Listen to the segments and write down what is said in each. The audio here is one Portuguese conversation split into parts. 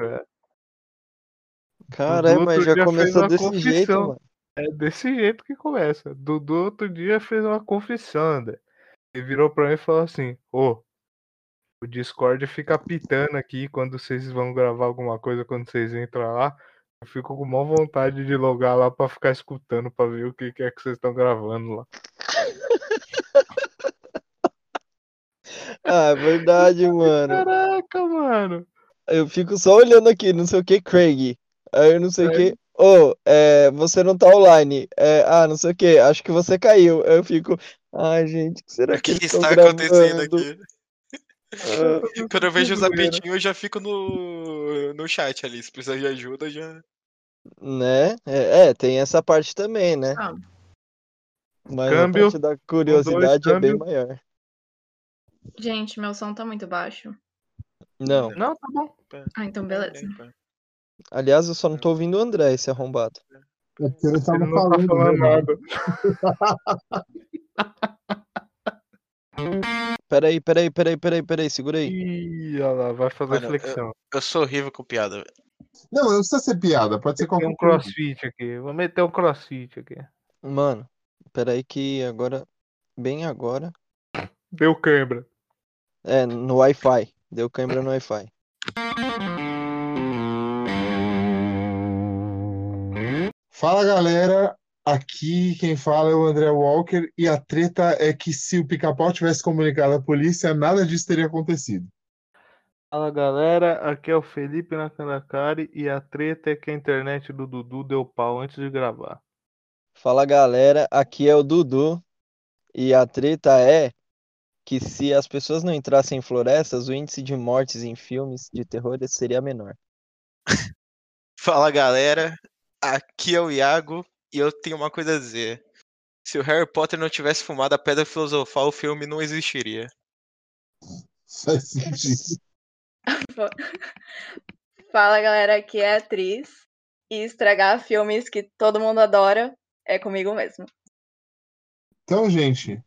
É. Caralho, mas já começou desse confissão. jeito, mano. É desse jeito que começa. Dudu outro dia fez uma confissão, André. Ele virou pra mim e falou assim: Ô, oh, o Discord fica pitando aqui quando vocês vão gravar alguma coisa, quando vocês entram lá. Eu fico com maior vontade de logar lá pra ficar escutando, pra ver o que, que é que vocês estão gravando lá. ah, é verdade, mano. Caraca, mano. Eu fico só olhando aqui, não sei o que, Craig. Aí eu não sei o que. Ô, oh, é, você não tá online. É, ah, não sei o que, acho que você caiu. Eu fico. Ai, gente, o que será que, que está acontecendo aqui? Ah, Quando eu vejo os apetinhos, eu já fico no, no chat ali. Se precisar de ajuda, já. Né? É, é tem essa parte também, né? Ah. Mas câmbio, a parte da curiosidade dois, é bem maior. Gente, meu som tá muito baixo. Não. Não, tá bom. Ah, então beleza. Aliás, eu só não tô ouvindo o André, esse arrombado. É porque ele tava ele falando, tá falando nada. Peraí, peraí, peraí, peraí, peraí, segura aí. Ih, olha lá, vai fazer Mano, flexão. Eu, eu, sou horrível com piada. Não, não precisa ser piada, pode ser qualquer Tem um crossfit aqui, vou meter um crossfit aqui. Mano, peraí que agora, bem agora... Deu câimbra. É, no Wi-Fi, deu câimbra no Wi-Fi. Fala galera, aqui quem fala é o André Walker e a treta é que se o pica-pau tivesse comunicado à polícia, nada disso teria acontecido. Fala galera, aqui é o Felipe Nakandakari e a treta é que a internet do Dudu deu pau antes de gravar. Fala galera, aqui é o Dudu e a treta é que se as pessoas não entrassem em florestas, o índice de mortes em filmes de terror seria menor. Fala galera, aqui é o Iago e eu tenho uma coisa a dizer. Se o Harry Potter não tivesse fumado a pedra filosofal, o filme não existiria. Faz sentido. Fala galera, aqui é a atriz. E estragar filmes que todo mundo adora é comigo mesmo. Então, gente,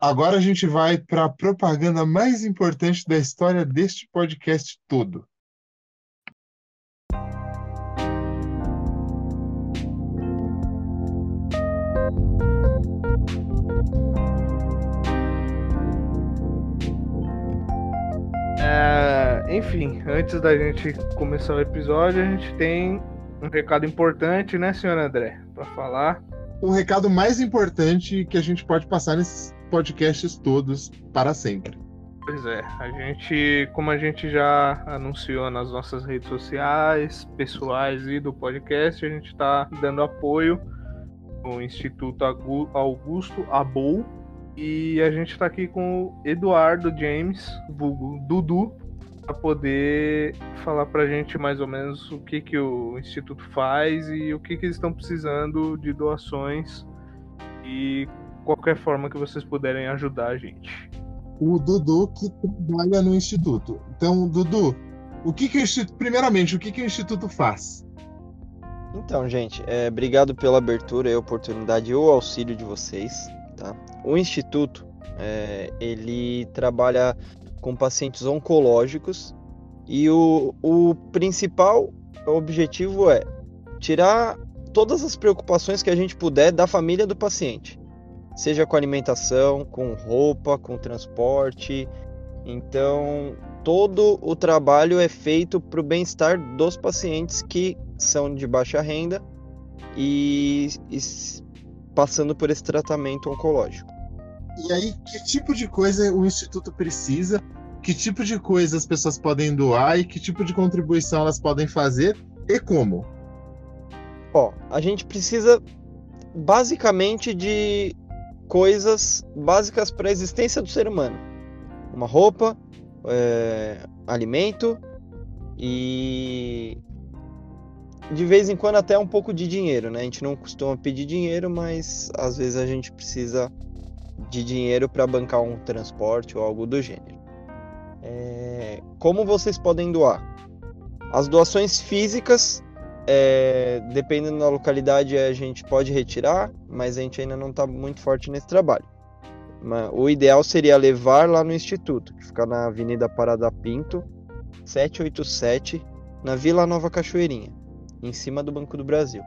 agora a gente vai para a propaganda mais importante da história deste podcast todo. É, enfim, antes da gente começar o episódio, a gente tem um recado importante, né, senhor André, para falar. O recado mais importante que a gente pode passar nesses podcasts todos para sempre. Pois é, a gente, como a gente já anunciou nas nossas redes sociais, pessoais e do podcast, a gente está dando apoio no Instituto Augusto Abou, e a gente está aqui com o Eduardo James, vulgo Dudu, para poder falar para a gente mais ou menos o que, que o Instituto faz e o que, que eles estão precisando de doações e qualquer forma que vocês puderem ajudar a gente. O Dudu que trabalha no Instituto. Então, Dudu, o que, que o Instituto. Primeiramente, o que, que o Instituto faz? Então, gente, é, obrigado pela abertura e oportunidade e o auxílio de vocês. Tá? O instituto é, ele trabalha com pacientes oncológicos e o, o principal objetivo é tirar todas as preocupações que a gente puder da família do paciente, seja com alimentação, com roupa, com transporte. Então, todo o trabalho é feito para o bem-estar dos pacientes que são de baixa renda e, e passando por esse tratamento oncológico. E aí, que tipo de coisa o Instituto precisa? Que tipo de coisa as pessoas podem doar e que tipo de contribuição elas podem fazer e como? Ó, a gente precisa basicamente de coisas básicas para a existência do ser humano: uma roupa, é, alimento e de vez em quando até um pouco de dinheiro, né? A gente não costuma pedir dinheiro, mas às vezes a gente precisa de dinheiro para bancar um transporte ou algo do gênero. É... Como vocês podem doar? As doações físicas, é... dependendo da localidade, a gente pode retirar, mas a gente ainda não está muito forte nesse trabalho. O ideal seria levar lá no instituto, que fica na Avenida Parada Pinto, 787, na Vila Nova Cachoeirinha, em cima do Banco do Brasil.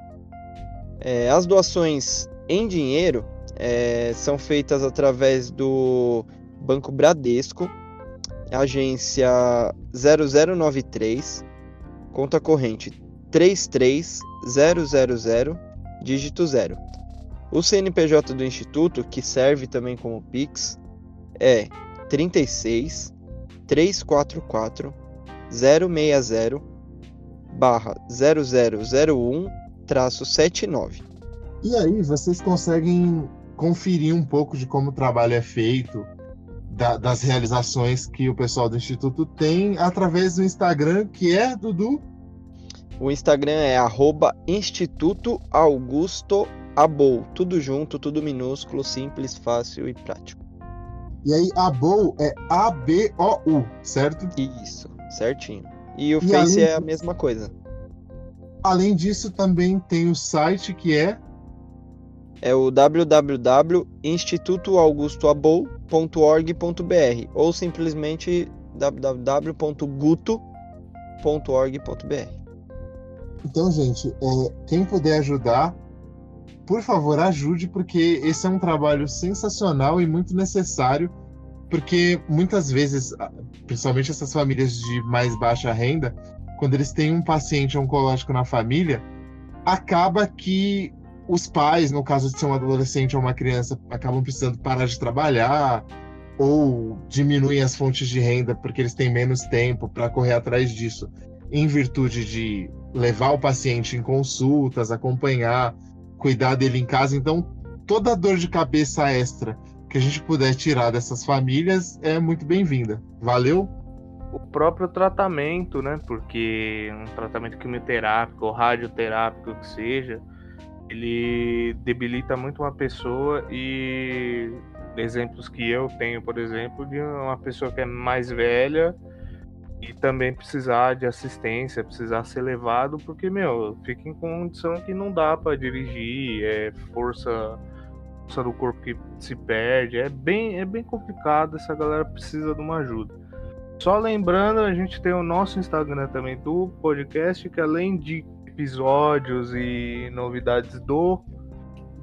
É, as doações em dinheiro é, são feitas através do Banco Bradesco, agência 0093, conta corrente 33000, dígito 0. O CNPJ do Instituto, que serve também como Pix, é 36 344 060 barra 0001 traço 79. E aí vocês conseguem conferir um pouco de como o trabalho é feito, da- das realizações que o pessoal do Instituto tem através do Instagram, que é, Dudu? O Instagram é arroba Instituto Augusto Abou. Tudo junto, tudo minúsculo, simples, fácil e prático. E aí a BOU é A-B-O-U, certo? Isso, certinho. E o E Face além é a mesma coisa. Além disso, também tem o site que é É o www.institutoaugustoabou.org.br ou simplesmente www.guto.org.br. Então, gente, é, quem puder ajudar, por favor, ajude, porque esse é um trabalho sensacional e muito necessário, porque muitas vezes, principalmente essas famílias de mais baixa renda, quando eles têm um paciente oncológico na família, acaba que os pais, no caso de ser um adolescente ou uma criança, acabam precisando parar de trabalhar ou diminuem as fontes de renda porque eles têm menos tempo para correr atrás disso, em virtude de levar o paciente em consultas, acompanhar, cuidar dele em casa. Então, toda dor de cabeça extra que a gente puder tirar dessas famílias é muito bem-vinda. Valeu? o próprio tratamento, né? Porque um tratamento quimioterápico ou radioterápico que seja, ele debilita muito uma pessoa e exemplos que eu tenho, por exemplo, de uma pessoa que é mais velha e também precisar de assistência, precisar ser levado, porque, meu, fica em condição que não dá para dirigir, é força, força do corpo que se perde, é bem, é bem complicado, essa galera precisa de uma ajuda. Só lembrando, a gente tem o nosso Instagram também do podcast, que além de episódios e novidades do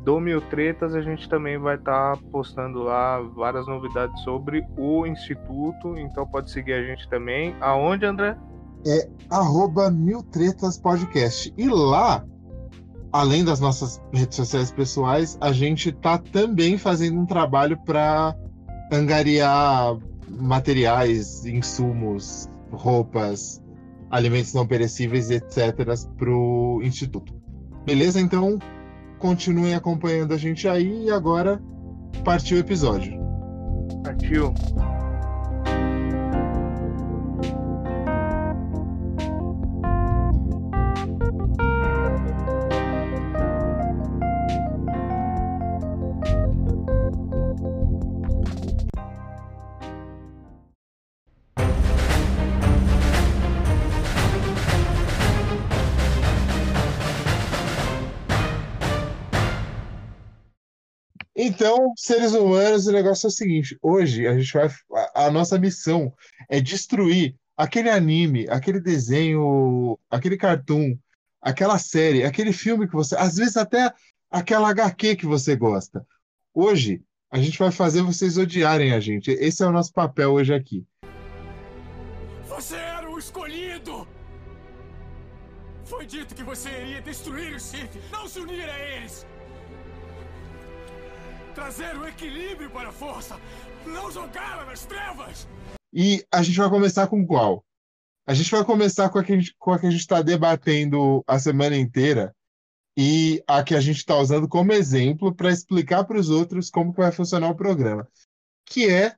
do Mil Tretas, a gente também vai estar postando lá várias novidades sobre o Instituto, então pode seguir a gente também. Aonde, André? arroba Mil Tretas Podcast. E lá, além das nossas redes sociais pessoais, a gente tá também fazendo um trabalho para angariar materiais, insumos, roupas, alimentos não perecíveis, etc., para o Instituto. Beleza? Então, continuem acompanhando a gente aí e agora partiu o episódio. Partiu. Então, seres humanos, o negócio é o seguinte: hoje a gente vai. A, nossa missão é destruir aquele anime, aquele desenho, aquele cartoon, aquela série, aquele filme que você. Às vezes até aquela HQ que você gosta. Hoje, a gente vai fazer vocês odiarem a gente. Esse é o nosso papel hoje aqui. Você era o escolhido! Foi dito que você iria destruir os Sith, não se unir a eles! Trazer o equilíbrio para a força, não jogá-la nas trevas! E a gente vai começar com qual? A gente vai começar com a que a gente, está debatendo a semana inteira e a que a gente está usando como exemplo para explicar para os outros como vai funcionar o programa, que é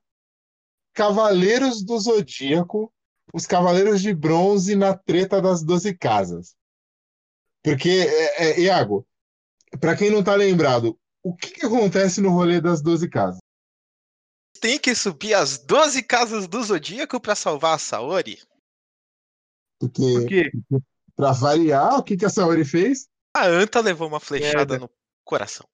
Cavaleiros do Zodíaco, os Cavaleiros de Bronze na treta das Doze Casas. Porque, é, é, Iago, para quem não está lembrado, o que, que acontece no rolê das Doze Casas? Tem que subir as 12 casas do Zodíaco pra salvar a Saori? Porque, Por quê? para variar, o que, que a Saori fez? A Anta levou uma flechada Merda. no coração.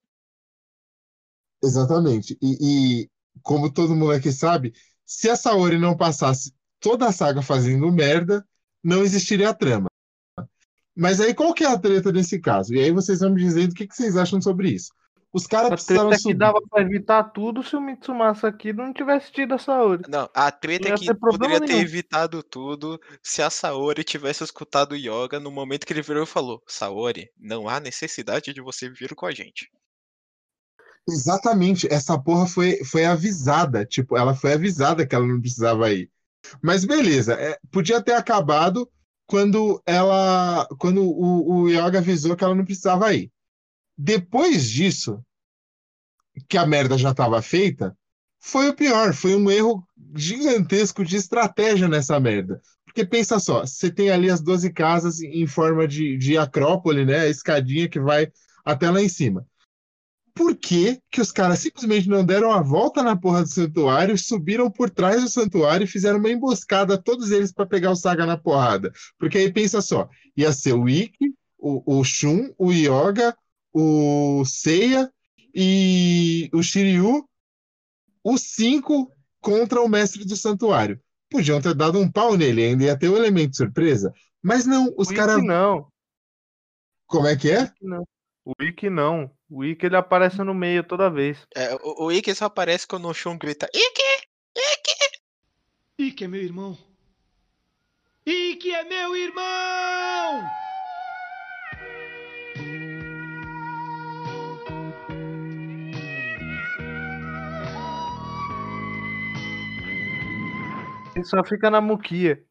Exatamente. E, e como todo mundo aqui sabe, se a Saori não passasse toda a saga fazendo merda, não existiria a trama. Mas aí qual que é a treta nesse caso? E aí vocês vão me dizendo o que, que vocês acham sobre isso. Os caras A precisaram treta é que subir. dava pra evitar tudo se o Mitsumasa aqui não tivesse tido a Saori. Não, a treta Não é ia que ter poderia ter nenhum. evitado tudo se a Saori tivesse escutado o Yoga no momento que ele virou e falou: Saori, não há necessidade de você vir com a gente. Exatamente, essa porra foi, foi avisada. Tipo, ela foi avisada que ela não precisava ir. Mas beleza, é, podia ter acabado quando ela. Quando o, o Yoga avisou que ela não precisava ir. Depois disso, que a merda já estava feita, foi o pior, foi um erro gigantesco de estratégia nessa merda. Porque pensa só, você tem ali as 12 casas em forma de, de acrópole, né? A escadinha que vai até lá em cima. Por que que os caras simplesmente não deram a volta na porra do santuário, subiram por trás do santuário e fizeram uma emboscada, todos eles, para pegar o Saga na porrada? Porque aí pensa só, ia ser o Ikki, o, o Shun, o Yoga, o Seiya e o Shiryu, os cinco contra o mestre do santuário. Podiam ter dado um pau nele, ainda ia ter o elemento surpresa. Mas não, os o caras. Ikki não. Como é que é? O Ikki não. O Ikki ele aparece no meio toda vez. É, o, o Ikki só aparece quando o Shun grita: Ikki! Ike é meu irmão. Ike é meu irmão! Ele só fica na muquia.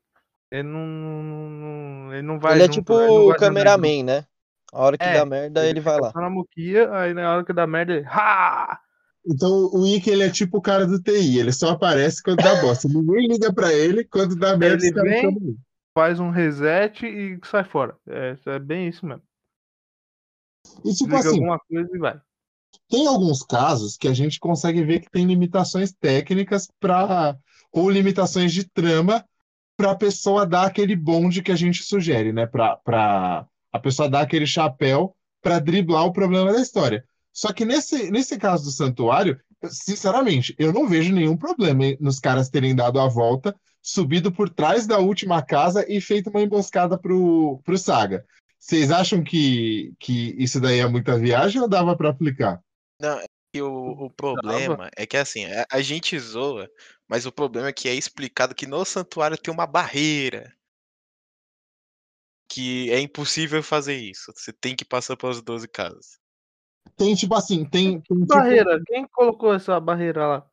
Ele não, não- não- ele não vai Ele é junto, tipo ele o cameraman, né? A hora que É, dá merda, ele vai fica lá. Só na muquia, aí na hora que dá merda ele. Ha! Então o Ikki ele é tipo o cara do TI, ele só aparece quando dá bosta. Ninguém liga pra ele, quando dá merda, Ele vem- ele. Faz um reset e sai fora. É, é bem isso mesmo. E tipo Liga assim, alguma coisa e vai. tem alguns casos que a gente consegue ver que tem limitações técnicas para ou limitações de trama para a pessoa dar aquele bonde que a gente sugere, né? Para a pessoa dar aquele chapéu para driblar o problema da história. Só que nesse, nesse caso do santuário, sinceramente, eu não vejo nenhum problema em- nos caras terem dado a volta, subido por trás da última casa e feito uma emboscada pro, pro Saga. Vocês acham que, que isso daí é muita viagem ou dava para aplicar? Não, que o, o problema é que assim, a, a gente zoa, mas o problema é que é explicado que no santuário tem uma barreira. Que é impossível fazer isso. Você tem que passar pelas 12 casas. Tem tipo assim, tem, tem tipo, Barreira. Quem colocou essa barreira lá?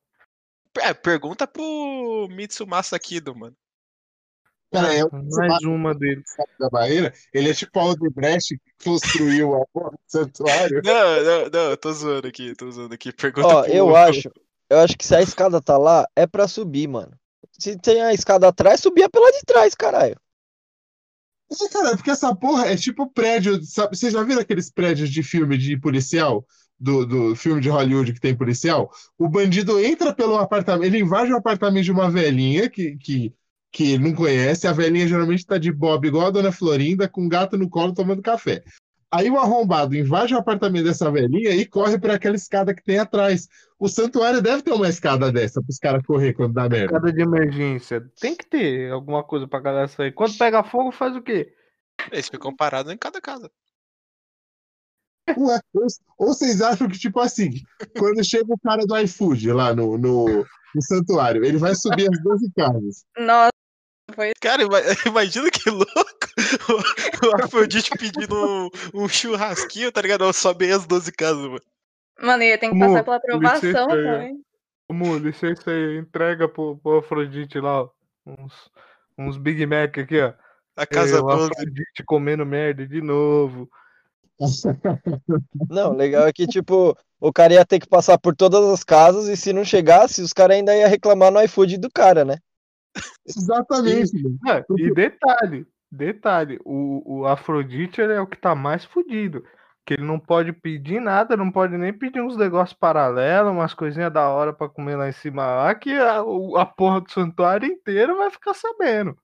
É, pergunta pro Mitsumasa Kido, mano. Cara, é o Mais uma dele. da barreira, ele é tipo a Aldebrecht que construiu a porra do santuário. Não, não, não, eu tô zoando aqui, tô zoando aqui. Pergunta Ó, eu acho, eu acho que se a escada tá lá, é pra subir, mano. Se tem a escada atrás, subia pela de trás, caralho. É, cara, porque essa porra é tipo prédio, sabe? Vocês já viram aqueles prédios de filme de policial? Do, do filme de Hollywood que tem policial? O bandido entra pelo apartamento, ele invade o apartamento de uma velhinha que, que, que não conhece. A velhinha geralmente tá de bob igual a dona Florinda, com um gato no colo tomando café. Aí o arrombado invade o apartamento dessa velhinha e corre para aquela escada que tem atrás. O santuário deve ter uma escada dessa para os caras correr quando dá merda. Escada de emergência. Tem que ter alguma coisa pra galera sair. Quando pega fogo, faz o quê? Eles ficam parados em cada casa. Ué, ou, ou vocês acham que, tipo assim, quando chega o cara do iFood lá no, no, no santuário, ele vai subir as 12 casas. Nossa, Cara, ima- imagina que louco o, o Afrodite pedindo um, um churrasquinho, tá ligado? Não, Sobe aí as 12 casas, mano. mano, ia ter que Amor, passar pela aprovação também. Amor, licença aí, entrega pro, pro Afrodite lá, ó. Uns, uns Big Mac aqui, ó. A casa É, o 12. Afrodite comendo merda de novo. Não, legal é que, tipo, o cara ia ter que passar por todas as casas e se não chegasse, os caras ainda iam reclamar no iFood do cara, né? Exatamente. É, e detalhe, detalhe, o, o Afrodite é o que tá mais fudido. Que ele não pode pedir nada, não pode nem pedir uns negócios paralelos, umas coisinhas da hora pra comer lá em cima lá, que a, a porra do santuário inteiro vai ficar sabendo.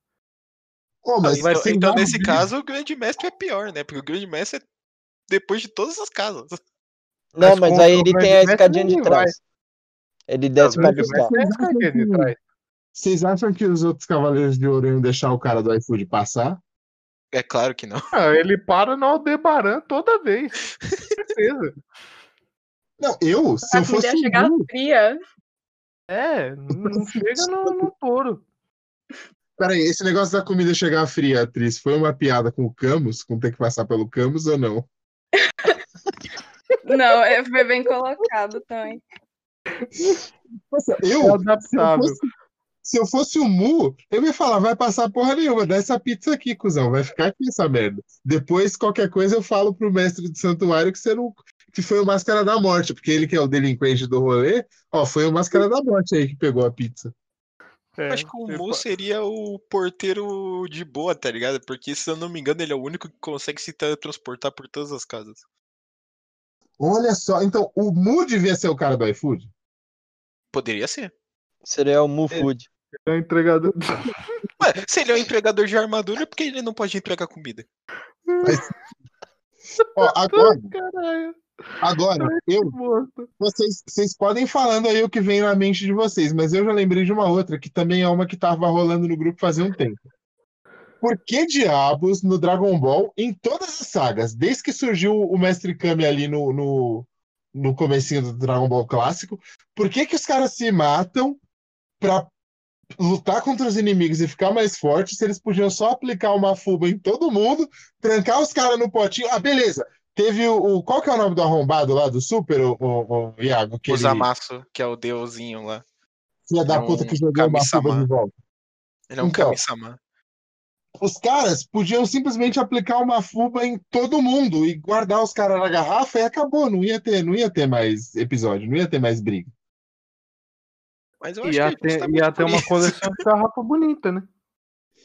Pô, mas Então, então, nesse caso, o grande mestre é pior, né? Porque o grande mestre é depois de todas as casas. Não, Mas mas aí ele tem a mestre, escadinha de ninguém vai. trás. Ele desce O pra buscar. é Vocês acham que os outros Cavaleiros de Ouro iam deixar o cara do iFood passar? É claro que não. Ah, ele para no Aldebaran toda vez. Com certeza. Não, eu, se A eu comida fosse ia chegar fria. É, não chega no, no touro. Peraí, esse negócio da comida chegar fria, atriz, foi uma piada com o Camus, com ter que passar pelo Camus ou não? Não, é, foi bem colocado também. Nossa, É eu, se eu, adaptável. Se eu fosse o Mu, eu ia falar, vai passar porra nenhuma, dá essa pizza aqui, cuzão, vai ficar aqui essa merda. Depois, qualquer coisa, eu falo pro mestre do santuário que você não, que foi o Máscara da Morte, porque ele que é o delinquente do rolê, ó, foi o Máscara da Morte aí que pegou a pizza. É, Acho que o Mu seria o porteiro de boa, tá ligado? Porque, se eu não me engano, ele é o único que consegue se teletransportar por todas as casas. Olha só, então o Mu devia ser o cara do iFood? Poderia ser. Seria o Mu Food. É o entregador. Ué, se ele é um entregador de armadura, por que ele não pode entregar comida? Ó, agora, Caralho, agora, eu, vocês, vocês podem ir falando aí o que vem na mente de vocês, mas eu já lembrei de uma outra, que também é uma que tava rolando no grupo fazia um tempo. Por que diabos no Dragon Ball, em todas as sagas, desde que surgiu o Mestre Kami ali no, no, no comecinho do Dragon Ball clássico, por que que os caras se matam pra lutar contra os inimigos e ficar mais forte se eles podiam só aplicar uma fuba em todo mundo, trancar os caras no potinho? Ah, beleza. Teve o, o- Qual que é o nome do arrombado lá do Super, o, o, o Iago? O Aquele Zamasu, que é o deusinho lá. filho da é puta um que jogou uma fuba de volta. Ele é um Então. Kami-sama. Os caras podiam simplesmente aplicar uma fuba em todo mundo e guardar os caras na garrafa e acabou. Não ia ter, não ia ter mais episódio, não ia ter mais briga. Mas eu acho Ia que ter, justamente ia ter uma coleção de garrafa bonita, né?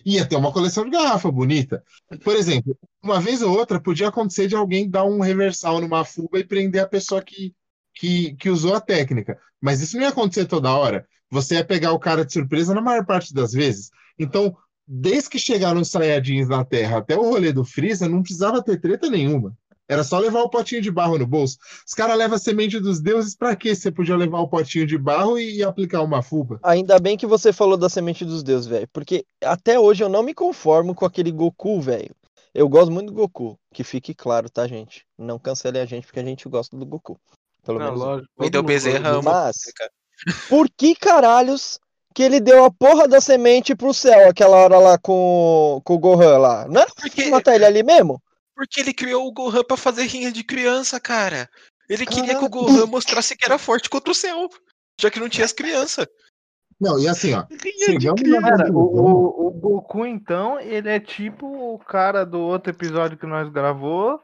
Ia ter uma coleção de garrafa bonita. Por exemplo, uma vez ou outra podia acontecer de alguém dar um reversal numa fuba e prender a pessoa que, que, que usou a técnica. Mas isso não ia acontecer toda hora. Você ia pegar o cara de surpresa na maior parte das vezes. Então, desde que chegaram os Saiyajins na Terra até o rolê do Freeza, não precisava ter treta nenhuma. Era só levar o potinho de barro no bolso. Os caras levam a semente dos deuses pra quê? Você podia levar o potinho de barro e, e aplicar uma fuba. Ainda bem que você falou da semente dos deuses, velho. Porque até hoje eu não me conformo com aquele Goku, velho. Eu gosto muito do Goku. Que fique claro, tá, gente? Não cancele a gente porque a gente gosta do Goku. Pelo Não, menos. lógico. Wendel todo mundo Bezerra Mas-. Por que caralhos que ele deu a porra da semente pro céu aquela hora lá com, com o Gohan lá? Não era pra Porque, matar ele ali mesmo? Porque ele criou o Gohan pra fazer rinha de criança, cara. Ele queria que o. Gohan mostrasse que era forte contra o céu. Já que não tinha as crianças. Não, e assim, ó. Rinha de Chegamos criança. na Cara, o, o, o Goku, então, ele é tipo o cara do outro episódio que nós gravou,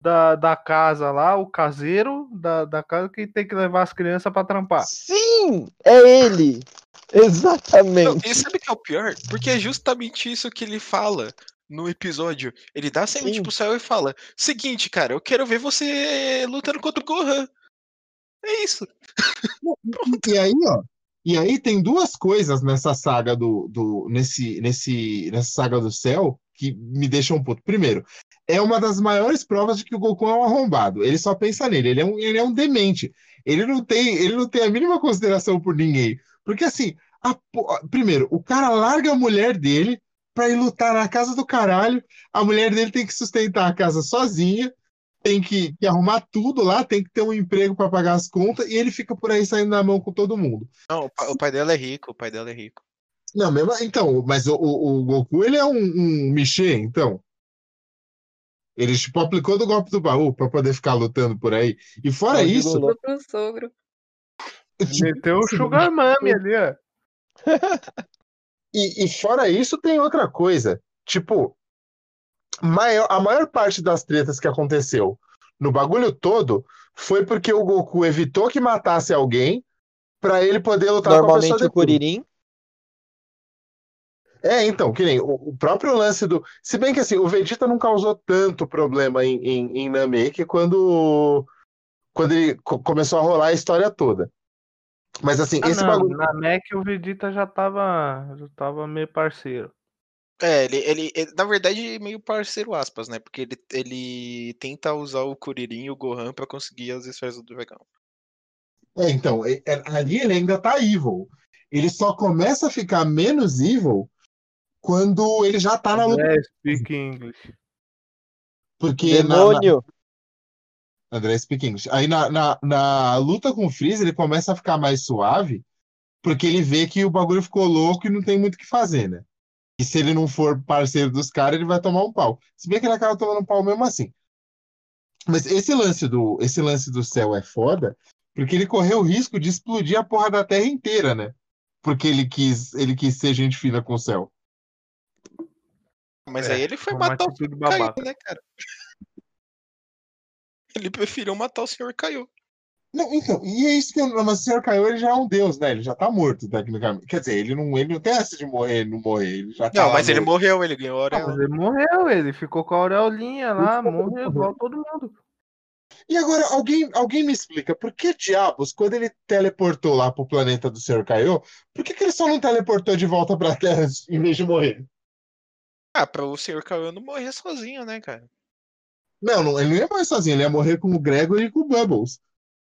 da, da casa lá, o caseiro da, da casa que tem que levar as crianças pra trampar. Sim! É ele! Não, Exatamente. e sabe o que é o pior? Porque é justamente isso que ele fala no episódio. Ele dá a semente Sim. pro céu e fala: Seguinte, cara, eu quero ver você lutando contra o Gohan. É isso. E aí, ó, e aí tem duas coisas nessa saga do, do nesse, nesse, nessa saga do céu que me deixam puto. Primeiro, é uma das maiores provas de que o Goku é um arrombado. Ele só pensa nele, ele é um, ele é um demente. Ele não tem, ele não tem a mínima consideração por ninguém. Porque assim, a primeiro, o cara larga a mulher dele pra ir lutar na casa do caralho. A mulher dele tem que sustentar a casa sozinha. Tem que, que arrumar tudo lá, tem que ter um emprego pra pagar as contas, e ele fica por aí saindo na mão com todo mundo. Não, o pa- o pai dela é rico, o pai dela é rico. Não, mesmo, então, mas o, o, o Goku, ele é um, um Michê, então. Ele, tipo, aplicou do golpe do baú pra poder ficar lutando por aí. E fora o isso, sogro. Meteu o Sugar Mami ali, ó. E, e fora isso, tem outra coisa. Tipo, maior- a maior parte das tretas que aconteceu no bagulho todo foi porque o Goku evitou que matasse alguém pra ele poder lutar com a pessoa o. Kuririn. É, então, que nem o, próprio lance do. Se bem que assim, o Vegeta não causou tanto problema em, em, em Namek quando, quando ele co- começou a rolar a história toda. Mas assim, Ah, esse não, bagulho. Na Mac o Vegeta já tava, já tava meio parceiro. É, ele, ele, ele- na verdade, meio parceiro aspas, né? Porque ele, ele tenta usar o Kuririn e o Gohan pra conseguir as esferas do dragão. É, então, é- é- ali ele ainda tá evil. Ele só começa a ficar menos evil quando ele já tá na luta. É, speak English. Porque na, na, Demônio! André speak English. Aí na, na, na luta com o Freeza, ele começa a ficar mais suave, porque ele vê que o bagulho ficou louco e não tem muito o que fazer, né? E se ele não for parceiro dos caras, ele vai tomar um pau. Se bem que ele acaba tomando um pau mesmo assim. Mas esse lance do, esse lance do céu é foda, porque ele correu o risco de explodir a porra da Terra inteira, né? Porque ele quis, ele quis ser gente fina com o céu. Mas É, aí ele foi matar o Caiu, babaca. né, cara? Ele preferiu matar o senhor Caiu. Não, então, e é isso que eu, mas o Sr. Kaiô, ele já é um deus, né? Ele já tá morto, tecnicamente. Quer dizer, ele não, ele não tem essa de morrer, não morrer. Ele já tá Não, mas ele morto. morreu, ele ganhou a mas auréola. ele morreu, ele ficou com a aureolinha lá, morreu igual todo mundo. E agora, alguém, alguém me explica, por que diabos, quando ele teleportou lá pro planeta do Sr. Kaiô, por que, que ele só não teleportou de volta pra Terra em vez de morrer? Ah, pra o senhor Caiu não morrer sozinho, né, cara? Não, não, ele não ia morrer sozinho, ele ia morrer com o Gregor e com o Bubbles.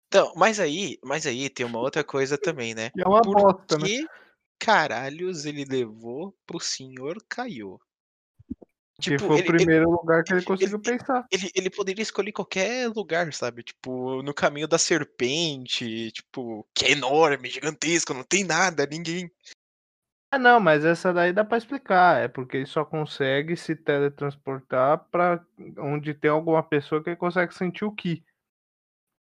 Então, mas aí, mas aí tem uma outra coisa também, né? E é uma Por bosta, né? que caralhos ele levou pro senhor Caiu? Que Tipo, foi ele, o ele, primeiro lugar que ele ele- conseguiu pensar. ele, ele poderia escolher qualquer lugar, sabe? Tipo, no caminho da serpente, tipo, que é enorme, gigantesco, não tem nada, ninguém. Ah, não, mas essa daí dá pra explicar. É porque ele só consegue se teletransportar pra onde tem alguma pessoa que consegue sentir o Ki.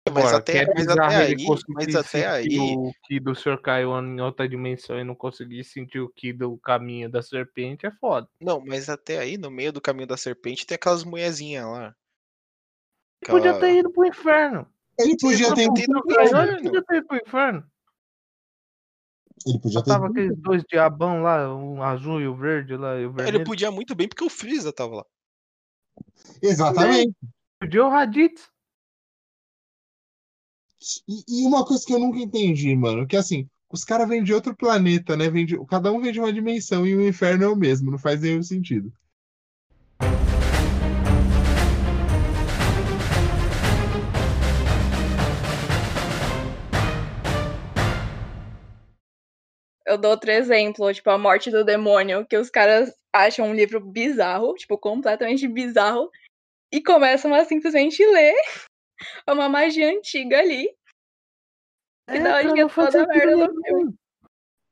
Mas Agora, até, que é mas até ele aí, conseguir mas até sentir aí, o Ki do Sr. Caio em outra dimensão e não conseguir sentir o Ki do caminho da serpente é foda. não, mas até aí, no meio do caminho da serpente, tem aquelas mulherzinhas lá. Podia Aquela- ter ido pro inferno. Ele podia ter ido pro inferno. Podia ter ido pro inferno. Ele podia ter Tava aqueles dois diabão lá, o azul e o verde lá, e o Ele podia muito bem porque o Freeza tava lá. Exatamente. Podia o Raditz. E, e uma coisa que eu nunca entendi, mano, que assim, os caras vêm de outro planeta, né? Vem de- cada um vem de uma dimensão e o inferno é o mesmo, não faz nenhum sentido. Eu dou outro exemplo, tipo, a morte do demônio, que os caras acham um livro bizarro, tipo, completamente bizarro, e começam a simplesmente ler uma magia antiga ali. E É, dá cara, onde não faz toda a sentido merda do filme.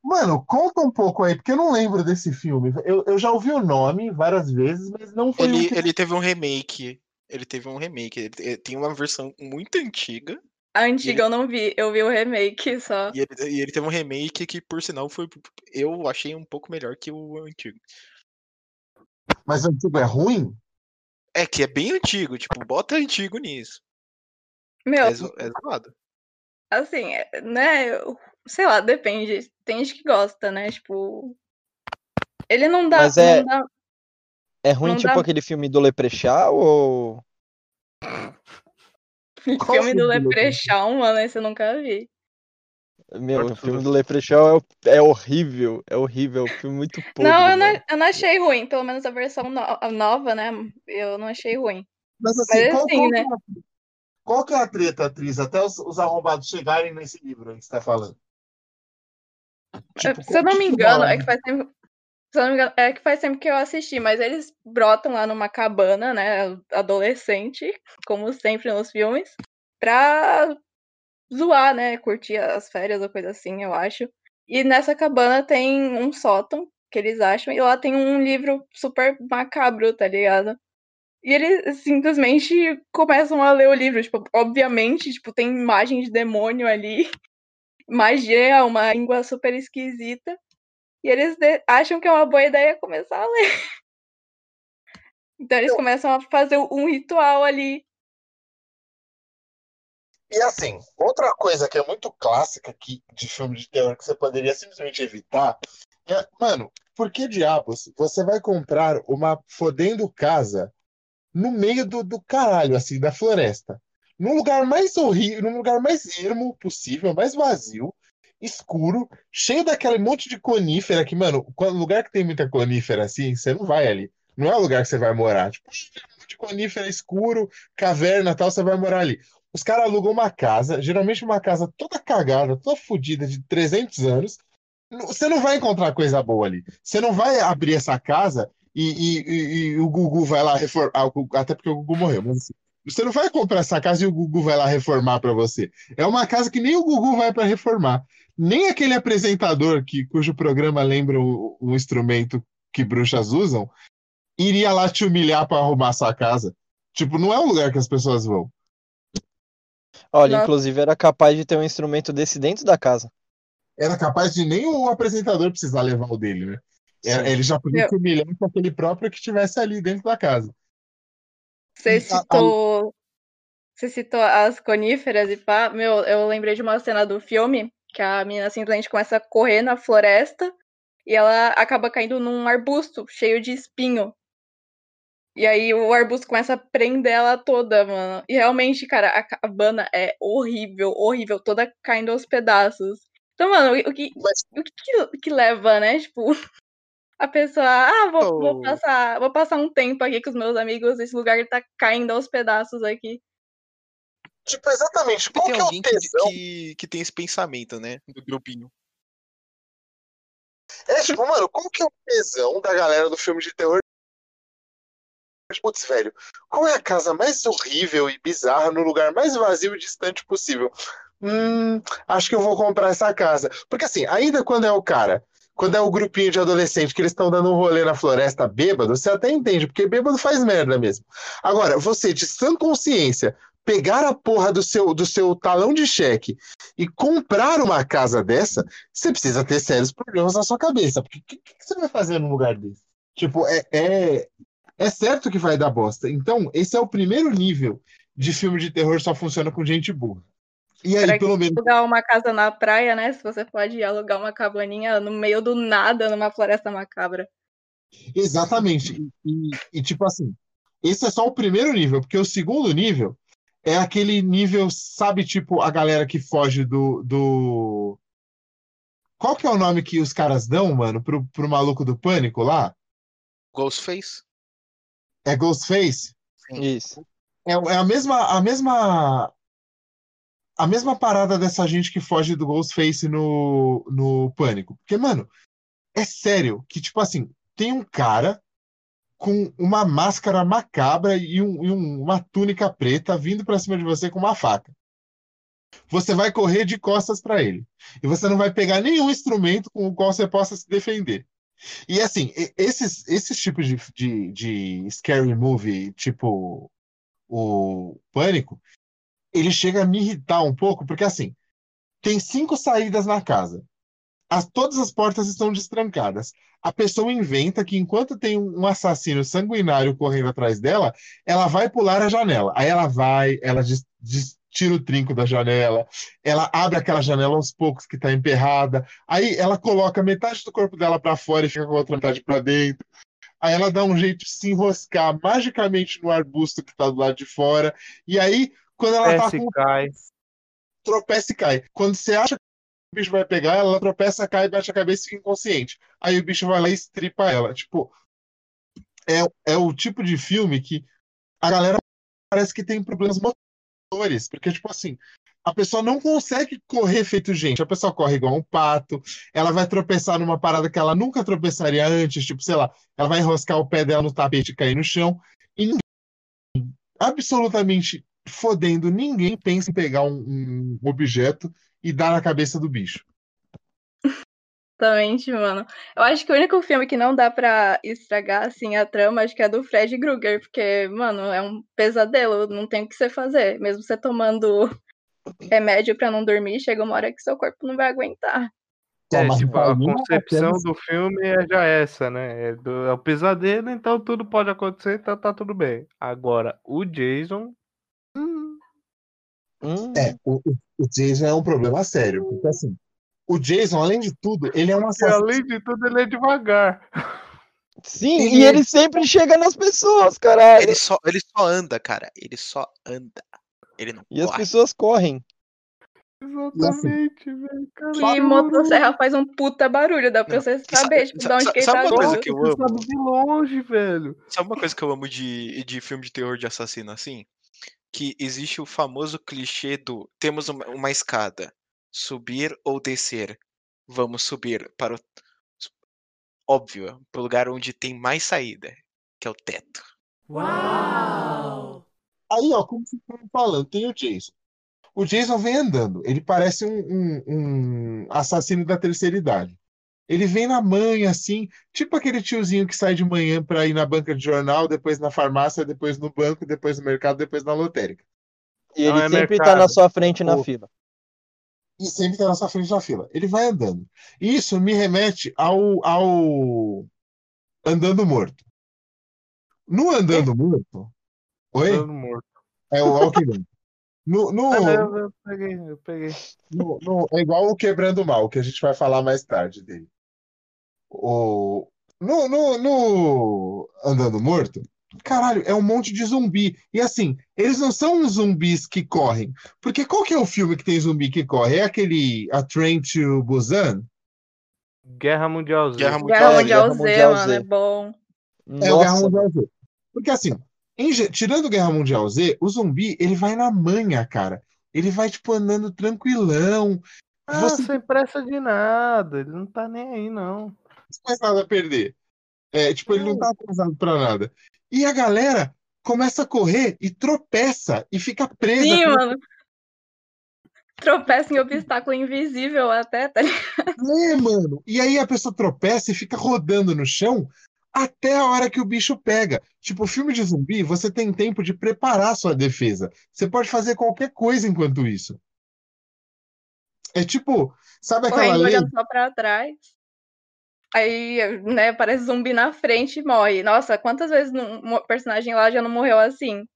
Mano, conta um pouco aí, porque eu não lembro desse filme. Eu, eu já ouvi o nome várias vezes, mas não foi um Ele, que... ele teve um remake. Ele teve um remake. Ele te- tem uma versão muito antiga. A antiga eu não vi, eu vi o remake só. E ele, e ele teve um remake que, por sinal, foi. Eu achei um pouco melhor que o antigo. Mas o antigo é ruim? É que é bem antigo, tipo, bota antigo nisso. Meu, É, zo- é zoado. assim, é, né, eu- sei lá, depende. Tem gente que gosta, né, tipo... Ele não dá, Mas é- não dá É ruim Não tipo dá- aquele filme do Leprechaun ou. Qual filme do Leprechaun, mano, esse eu nunca vi. Meu, o filme do Leprechaun é, o- é horrível. É horrível. É um filme muito podre. não, eu não, mano. eu não achei ruim, pelo menos a versão no- a nova, né, eu não achei ruim. Mas assim, Mas qual, assim, qual né? que é a- qual que é a treta, atriz? Até os, os arrombados chegarem nesse livro que você tá falando. Tipo, É, se eu não me engano, é que faz tempo. É que faz tempo que eu assisti, mas eles brotam lá numa cabana, né? Adolescente, como sempre nos filmes, pra zoar, né? Curtir as férias ou coisa assim, eu acho. E nessa cabana tem um sótão que eles acham, e lá tem um livro super macabro, tá ligado? E eles simplesmente começam a ler o livro. Tipo, obviamente, tipo, tem imagem de demônio ali, magia, uma língua super esquisita. E eles acham que é uma boa ideia começar a ler. Então eles começam a fazer um ritual ali. E assim, outra coisa que é muito clássica aqui de filme de terror que você poderia simplesmente evitar é, mano, por que diabos você vai comprar uma fodendo casa no meio do, do caralho, assim, da floresta? Num lugar mais horrível, num lugar mais ermo possível, mais vazio, escuro, cheio daquele monte de conífera que, mano, quando lugar que tem muita conífera assim, você não vai ali. Não é o lugar que você vai morar. Tipo, de conífera escuro, caverna tal, você vai morar ali. Os caras alugam uma casa, geralmente uma casa toda cagada, toda fodida, de 300 anos, Você não vai encontrar coisa boa ali. Você não vai abrir essa casa e, e- e- e o Gugu vai lá reformar. Até porque o Gugu morreu, mas assim, você não vai comprar essa casa e o Gugu vai lá reformar para você. É uma casa que nem o Gugu vai para reformar. Nem aquele apresentador que, cujo programa lembra o, o instrumento que bruxas usam iria lá te humilhar para arrumar sua casa. Tipo, não é um lugar que as pessoas vão. Olha, Nossa. inclusive era capaz de ter um instrumento desse dentro da casa. Era capaz de nem o apresentador precisar levar o dele, né? Era- Sim. ele já podia se humilhar com aquele próprio que estivesse ali dentro da casa. Você citou. Você citou as coníferas e pá. Meu, eu lembrei de uma cena do filme que a menina simplesmente começa a correr na floresta e ela acaba caindo num arbusto cheio de espinho. E aí o arbusto começa a prender ela toda, mano. E realmente, cara, a cabana é horrível, horrível, toda caindo aos pedaços. Então, mano, o que, o que- que leva, né? Tipo, a pessoa, ah, vou, vou Oh. passar, vou passar um tempo aqui com os meus amigos, esse lugar tá caindo aos pedaços aqui. Tipo, exatamente. Qual tem que é o alguém que, tesão? que, que tem esse pensamento, né? Do grupinho. É tipo, mano, qual que é o tesão da galera do filme de terror? Putz, velho, qual é a casa mais horrível e bizarra no lugar mais vazio e distante possível? Hum, acho que eu vou comprar essa casa. Porque assim, ainda quando é o cara, quando é o grupinho de adolescente que eles estão dando um rolê na floresta bêbado, você até entende, porque bêbado faz merda mesmo. Agora, você, de sã consciência, pegar a porra do seu, do seu talão de cheque e comprar uma casa dessa, você precisa ter sérios problemas na sua cabeça. Porque o que, que você vai fazer num lugar desse? Tipo, é, é, é certo que vai dar bosta. Então, esse é o primeiro nível de filme de terror só funciona com gente burra. E aí, Pra pelo menos. Alugar uma casa na praia, né? Se você pode alugar uma cabaninha no meio do nada, numa floresta macabra. Exatamente. E, e- e, tipo assim, esse é só o primeiro nível, porque o segundo nível é aquele nível, sabe, tipo, a galera que foge do, do... Qual que é o nome que os caras dão, mano, pro, pro maluco do pânico lá? Ghostface? É Ghostface? Isso. É, é a mesma, a mesma, a mesma parada dessa gente que foge do Ghostface no, no Pânico. Porque, mano, é sério que, tipo assim, tem um cara com uma máscara macabra e, um- e um- uma túnica preta vindo pra cima de você com uma faca. Você vai correr de costas pra ele. E você não vai pegar nenhum instrumento com o qual você possa se defender. E assim, esses, esses tipos de, de, de scary movie, tipo o Pânico, ele chega a me irritar um pouco, porque assim, tem cinco saídas na casa. As, todas as portas estão destrancadas. A pessoa inventa que enquanto tem um assassino sanguinário correndo atrás dela, ela vai pular a janela. Aí ela vai, ela des- tira o trinco da janela, ela abre aquela janela aos poucos que está emperrada. Aí ela coloca metade do corpo dela para fora e fica com a outra metade para dentro. Aí ela dá um jeito de se enroscar magicamente no arbusto que está do lado de fora. E aí, quando ela tá Desce, com cai. tropeça e cai. Quando você acha que o bicho vai pegar, ela tropeça, cai, bate a cabeça e fica inconsciente. Aí o bicho vai lá e estripa ela. Tipo, é, é o tipo de filme que a galera parece que tem problemas motores. Porque, tipo assim, a pessoa não consegue correr feito gente. A pessoa corre igual um pato. Ela vai tropeçar numa parada que ela nunca tropeçaria antes. Tipo, sei lá, ela vai enroscar o pé dela no tapete e cair no chão. E ninguém, absolutamente fodendo, ninguém pensa em pegar um, um objeto e dar na cabeça do bicho. Exatamente, mano. Eu acho que o único filme que não dá pra estragar, assim, a trama, acho que é do Fred Krueger, porque, mano, é um pesadelo, não tem o que você fazer. Mesmo você tomando remédio pra não dormir, chega uma hora que seu corpo não vai aguentar. É, tipo, a concepção do filme é já essa, né? É, do, é o pesadelo, então tudo pode acontecer, então tá tudo bem. Agora, o Jason. Hum, É, o, o- Jason é um problema sério, porque assim, o Jason, além de tudo, ele é um E assassino. além de tudo, ele é devagar. Sim, ele e é- ele sempre chega nas pessoas, caralho. Ele só, ele só anda, cara. Ele só anda. Ele não E as corre. pessoas correm. Exatamente, velho. Cara, Que barulho. motosserra faz um puta barulho, dá pra você e sa- saber, tipo, de onde que ele sabe tá uma coisa que eu amo? sabe de longe, velho. Sabe uma coisa que eu amo de, de filme de terror de assassino assim? Que existe o famoso clichê do temos uma, uma escada, subir ou descer. Vamos subir para o. Óbvio, para o lugar onde tem mais saída, que é o teto. Uau! Aí, ó, como vocês estão falando, tem o Jason. O Jason vem andando. Ele parece um, um- um assassino da terceira idade. Ele vem na manhã, assim, tipo aquele tiozinho que sai de manhã para ir na banca de jornal, depois na farmácia, depois no banco, depois no mercado, depois na lotérica. E ele é sempre tá mercado. na sua frente na Pô. fila. E sempre tá na sua frente da fila. Ele vai andando. Isso me remete ao, ao Andando Morto. No Andando Morto. Oi? Todo morto. É o Walking Dead. No, no, Ah, eu, eu peguei, eu peguei. No- no- é igual o Quebrando o Mal, que a gente vai falar mais tarde dele. O, no, no, no Andando Morto, caralho, é um monte de zumbi. E assim, eles não são uns zumbis que correm. Porque qual que é o filme que tem zumbi que corre? É aquele A Train to Busan? Guerra Mundial Z. Guerra Guerra É, Mundial Guerra Z, Mundial mano, Z. é bom. É o Guerra Mundial Z. Porque assim, em tirando Guerra Mundial Z, o zumbi, ele vai na manha, cara. Ele vai, tipo, andando tranquilão. Ah, Você sem pressa de nada. Ele não tá nem aí, não. Não faz nada a perder. É, tipo, ele não tá atrasado pra nada. E a galera começa a correr e tropeça e fica presa. Sim, com- mano. Tropeça em obstáculo invisível até, tá ligado? É, mano. E aí a pessoa tropeça e fica rodando no chão até a hora que o bicho pega. Tipo, filme de zumbi, você tem tempo de preparar sua defesa. Você pode fazer qualquer coisa enquanto isso. É tipo, sabe aquela Correndo, lei? olhando só pra trás. Aí, né, parece zumbi na frente e morre. Nossa, quantas vezes um personagem lá já não morreu assim?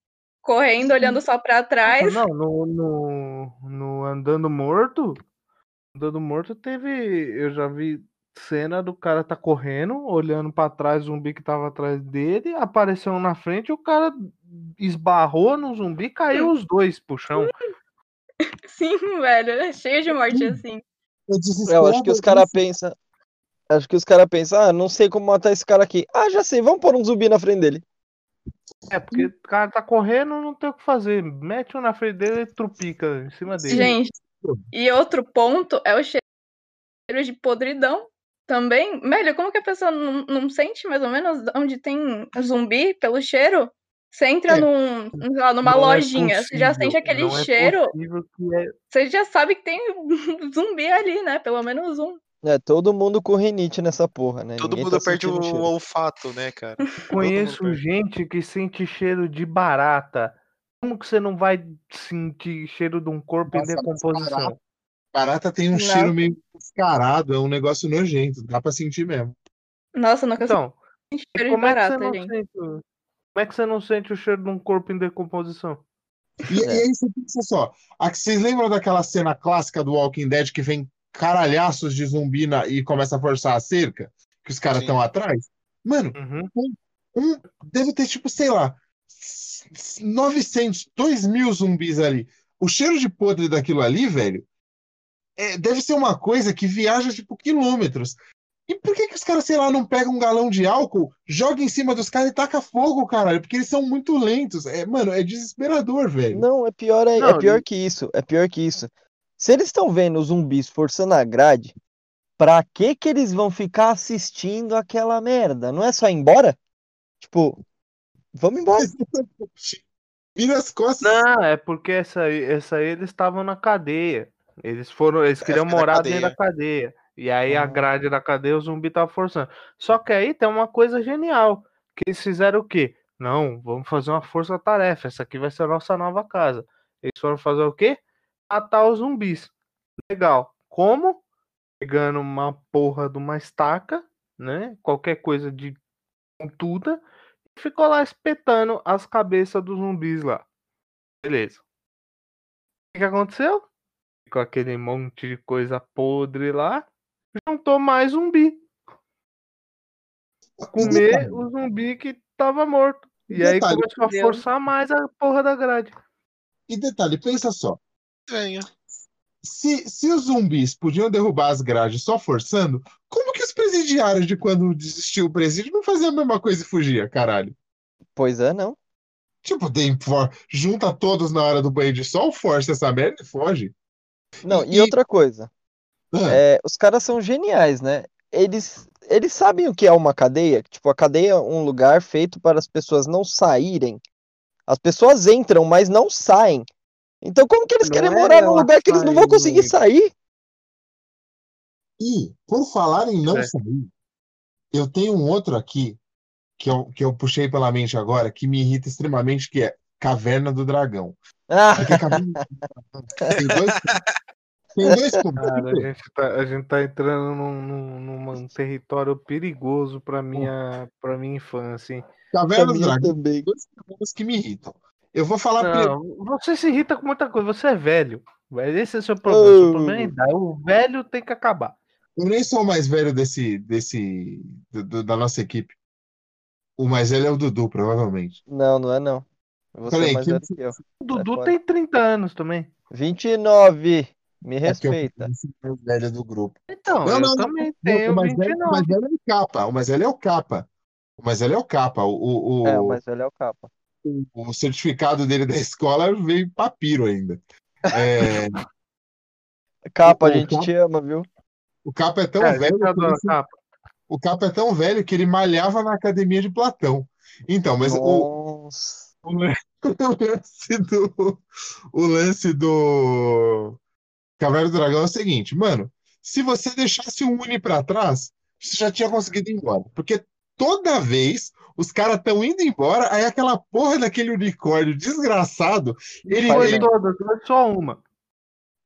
Correndo, olhando só pra trás. Não, no, no, no Andando Morto. Andando Morto teve. Eu já vi cena do cara tá correndo, olhando pra trás, o zumbi que tava atrás dele, apareceu na frente, o cara esbarrou no zumbi, caiu os dois pro chão. Sim, velho. É cheio de morte assim. É, eu acho que os caras pensam. Acho que os caras pensam, ah, não sei como matar esse cara aqui. Ah, já sei, vamos pôr um zumbi na frente dele. É, porque o cara tá correndo, não tem o que fazer. Mete um na frente dele e trupica em cima dele. Gente, e outro ponto é o cheiro de podridão também. Velho, como que a pessoa não, não sente mais ou menos onde tem zumbi pelo cheiro? Você entra É. num, sei lá, numa Não é lojinha, você já sente aquele não é cheiro, é- você já sabe que tem um zumbi ali, né? Pelo menos um. É, todo mundo com rinite nessa porra, né? Todo Ninguém mundo tá perde o cheiro. olfato, né, cara? Conheço gente que sente cheiro de barata. Como que você não vai sentir cheiro de um corpo Nossa, em decomposição? barata- Barata tem um Nossa. cheiro meio descarado, é um negócio nojento, dá pra sentir mesmo. Nossa, nunca Então, senti cheiro de como é, que você barata, não gente. sente, como é que você não sente o cheiro de um corpo em decomposição? E, É. e aí você pensa só, a- vocês lembram daquela cena clássica do Walking Dead que vem caralhaços de zumbi na- e começa a forçar a cerca? Que os caras estão atrás? Mano, Uhum. um, deve ter tipo, sei lá, 900, 2 mil zumbis ali. O cheiro de podre daquilo ali, velho, é, deve ser uma coisa que viaja tipo quilômetros. E por que que os caras, sei lá, não pegam um galão de álcool, joga em cima dos caras e taca fogo, caralho? Porque eles são muito lentos. É, mano, é desesperador, velho. Não, é pior, é, é Não, pior que isso. É pior que isso. Se eles estão vendo os zumbis forçando a grade, pra que que eles vão ficar assistindo aquela merda? Não é só ir embora? Tipo, vamos embora. Vira as costas. Não, é porque essa aí, essa aí eles estavam na cadeia. Eles foram, eles queriam morar dentro da cadeia. E aí a Ah. grade da cadeia o zumbi tava forçando. Só que aí tem uma coisa genial. Que eles fizeram o quê? Não, vamos fazer uma força-tarefa. Essa aqui vai ser a nossa nova casa. Eles foram fazer o quê? Matar os zumbis. Legal. Como? Pegando uma porra de uma estaca, né? Qualquer coisa de pontuda. E ficou lá espetando as cabeças dos zumbis lá. Beleza. O que, aconteceu? Com aquele monte de coisa podre lá, juntou mais zumbi. Comer o zumbi que tava morto. E aí Detalhe, começou a Deus. forçar mais a porra da grade. E detalhe, pensa só. Estranho. Se, se os zumbis podiam derrubar as grades só forçando, como que os presidiários de quando desistiu o presídio não faziam a mesma coisa e fugia, caralho? Pois é, não. Tipo, tem, for- junta todos na hora do banho de sol, força essa merda e foge. Não, E- e outra coisa. Ah, É, os caras são geniais, né? Eles, eles sabem o que é uma cadeia. Tipo, a cadeia é um lugar feito para as pessoas não saírem. As pessoas entram, mas não saem. Então, como que eles Não querem é morar num lugar que eles não vão conseguir sair? E, por falar em não É. sair, eu tenho um outro aqui que eu, que eu puxei pela mente agora, que me irrita extremamente, que é Caverna do Dragão. Ah, Porque Caverna do Dragão tem dois Tem dois. Cara, a gente tá, a gente tá entrando num, num, num território perigoso pra minha, pra minha infância. hein? Caverna do Dragão também. tem dois problemas que me irritam. Eu vou falar. Não, você se irrita com muita coisa, você é velho. Esse é o seu problema. O seu Oh. problema é idade. O velho tem que acabar. Eu nem sou o mais velho desse, desse do- do- da nossa equipe. O mais velho é o Dudu, provavelmente. Não, não é não. Você Peraí, é mais que- velho que eu. O Dudu fora. tem 30 anos também. 29. Me É respeita. sou o mais velho do grupo. Então, Não, eu não, também não, tenho o mais velho, o 29. mais velho é o capa. O mais velho é o capa. O mais velho é o capa. O, o, É, o o, mais velho é o capa. O certificado dele da escola veio em papiro ainda. É, Capa, O- a gente capa- te ama, viu? o capa é tão É, velho capa. o capa é tão velho que ele malhava na academia de Platão. Então, mas o, Nossa. o o lance do o lance do Caverna do Dragão é o seguinte, mano, se você deixasse o Uni pra trás, você já tinha conseguido ir embora, porque toda vez os caras estão indo embora, aí aquela porra daquele unicórnio desgraçado, ele, Foi ele- todas, foi só uma.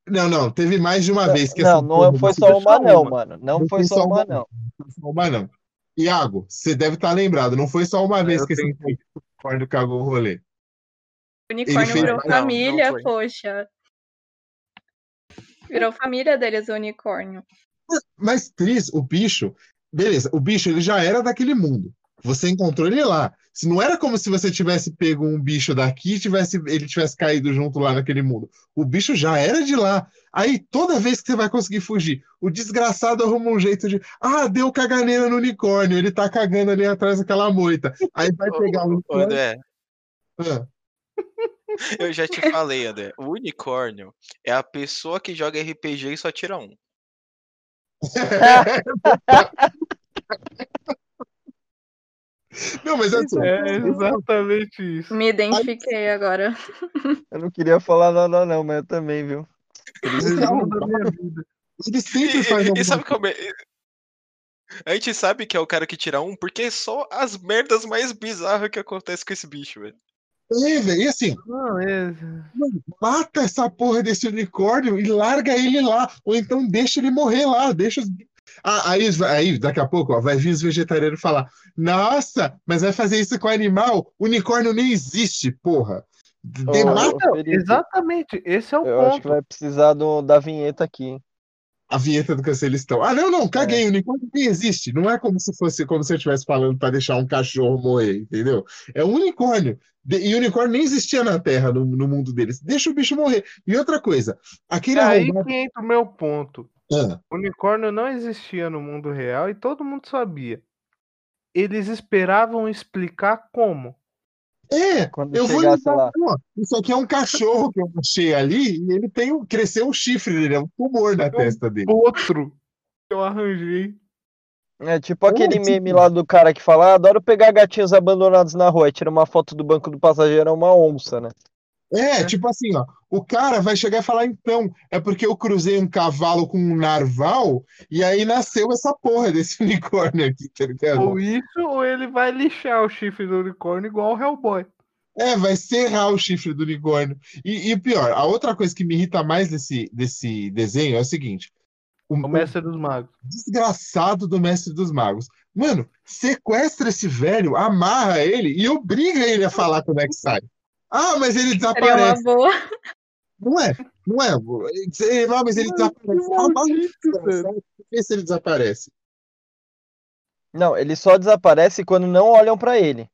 não, não, teve mais de uma vez que Não, essa não porra foi só uma não, uma. mano. Não Não foi foi só uma uma. não. Não foi só uma, não. Iago, você deve estar lembrado, não foi só uma vez Eu que esse tentei. unicórnio cagou o rolê. O unicórnio fez- virou Não, não família, foi. poxa. Virou família deles, o unicórnio. Mas, Tris, o bicho, beleza, o bicho ele já era daquele mundo. Você encontrou ele lá. Se não era como se você tivesse pego um bicho daqui e tivesse, ele tivesse caído junto lá naquele mundo. O bicho já era de lá. Aí, toda vez que você vai conseguir fugir, o desgraçado arruma um jeito de. Ah, deu caganeira no unicórnio, ele tá cagando ali atrás daquela moita. Aí vai pegar o unicórnio. André, Ah, eu já te falei, André. O unicórnio é a pessoa que joga RPG e só tira um. Não, mas assim, É exatamente isso. Me identifiquei agora. Eu não queria falar nada não, mas eu também, viu? Ele sempre E, faz e- e sabe como é? A gente sabe que é o cara que tira um, porque é só as merdas mais bizarras que acontecem com esse bicho, velho. É, velho, e assim, Não, é... mata essa porra desse unicórnio e larga ele lá. Ou então deixa ele morrer lá. Deixa os... Ah, aí, aí, daqui a pouco, ó, vai vir os vegetarianos falar: Nossa, mas vai fazer isso com animal? Unicórnio nem existe, porra. Demata Exatamente, esse é o eu acho que ponto. vai precisar do, da vinheta aqui, hein? A vinheta do Cancelistão. Ah, não, não, caguei. Unicórnio nem existe. Não é como se fosse como se eu estivesse falando para deixar um cachorro morrer, entendeu? É um unicórnio. E unicórnio nem existia na Terra, no, no mundo deles. Deixa o bicho morrer. E outra coisa, aquele É aí arrombado. que entra o meu ponto. Ah, O unicórnio não existia no mundo real e todo mundo sabia. Eles esperavam explicar como. É, Quando Eu vou ligar, lá. isso aqui é um cachorro que eu achei ali e ele tem um, cresceu um chifre dele, é um tumor na testa dele. Outro que eu arranjei. É tipo aquele tipo- meme lá do cara que fala, ah, adoro pegar gatinhos abandonados na rua, e tira uma foto do banco do passageiro, é uma onça, né? É, tipo assim, ó, o cara vai chegar e falar, então, é porque eu cruzei um cavalo com um narval e aí nasceu essa porra desse unicórnio aqui, tá ligado? Ou isso, ou ele vai lixar o chifre do unicórnio igual o Hellboy. É, vai serrar o chifre do unicórnio. E, e pior, a outra coisa que me irrita mais desse, desse desenho é o seguinte: o, O mestre dos magos. desgraçado do mestre dos magos. Mano, sequestra esse velho, amarra ele e obriga ele a falar como é que sai. Ah, mas ele Seria uma desaparece. boa. Não é, não é. Ele- Não, mas ele desaparece. Ele, desgraçado, Vê se ele desaparece. Não, ele só desaparece quando não olham pra ele.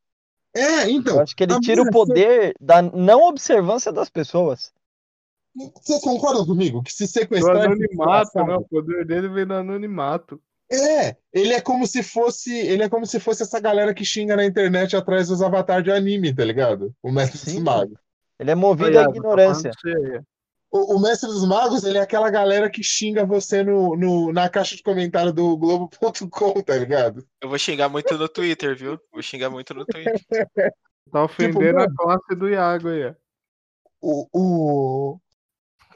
É, Eu então. acho que ele tira o poder da não observância das pessoas. Você concorda comigo que se Do sequestrar esse anonimato, desgraçado- né? O poder dele vem do anonimato. É, ele é como se fosse, ele é como se fosse essa galera que xinga na internet atrás dos avatares de anime, tá ligado? O mestre dos Sim. magos. Ele é movido Olha, à ignorância. O, o Mestre dos Magos, ele é aquela galera que xinga você no, no- na caixa de comentário do Globo.com, tá ligado? Eu vou xingar muito no Twitter, viu? Vou xingar muito no Twitter. Tá ofendendo mano. a classe do Iago aí, ó. O, o,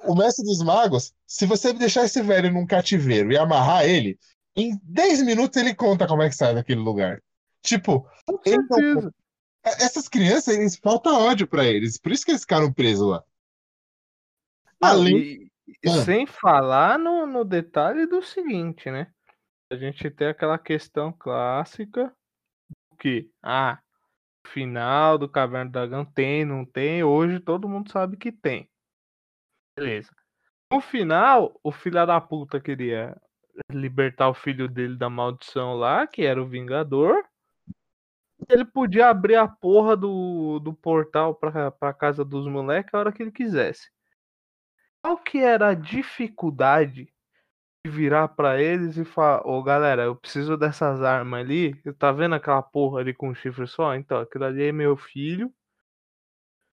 o Mestre dos Magos, se você deixar esse velho num cativeiro e amarrar ele, em 10 minutos ele conta como é que sai daquele lugar. Tipo, não- certeza. essas crianças, eles falta ódio pra eles. Por isso que eles ficaram presos lá. Não, Além. e, Ah. sem falar no, no detalhe do seguinte, né? A gente tem aquela questão clássica que, ah, final do Caverna do Dragão tem, não tem, hoje todo mundo sabe que tem. Beleza. No final, o filho da puta queria libertar o filho dele da maldição lá, que era o Vingador. Ele podia abrir a porra do, do portal pra, pra casa dos moleques a hora que ele quisesse. Qual que era a dificuldade de virar pra eles e falar, ô galera, eu preciso dessas armas ali, tá vendo aquela porra ali com chifre só? Então, aquilo ali é meu filho,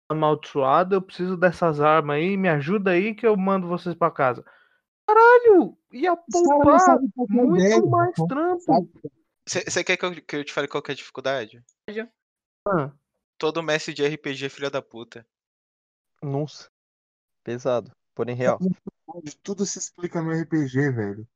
amaldiçoado, eu preciso dessas armas aí, me ajuda aí que eu mando vocês pra casa. Caralho, ia poupar é muito mais não trampo. sabe? Você quer que eu, que eu te fale qual que é a dificuldade? Ah, Todo mestre de RPG é filho da puta. Nossa. Pesado, porém real. Tudo se explica no RPG, velho.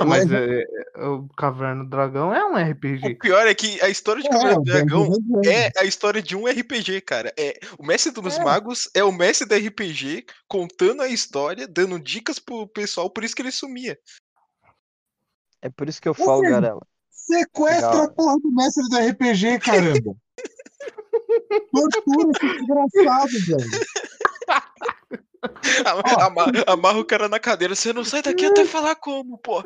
Não, mas é, é, o Caverna do Dragão é um O RPG. pior é que a história de É, Caverna do Dragão é a história de um RPG, cara. É, o mestre dos É. magos é o mestre da RPG contando a história, dando dicas pro pessoal, por isso que ele sumia. É por isso que eu falo, Garela. Sequestra Legal. a porra do mestre do RPG, caramba. Tortura esse desgraçado, velho. Ama- ama- Amarra o cara na cadeira, você não sai daqui até falar como, porra.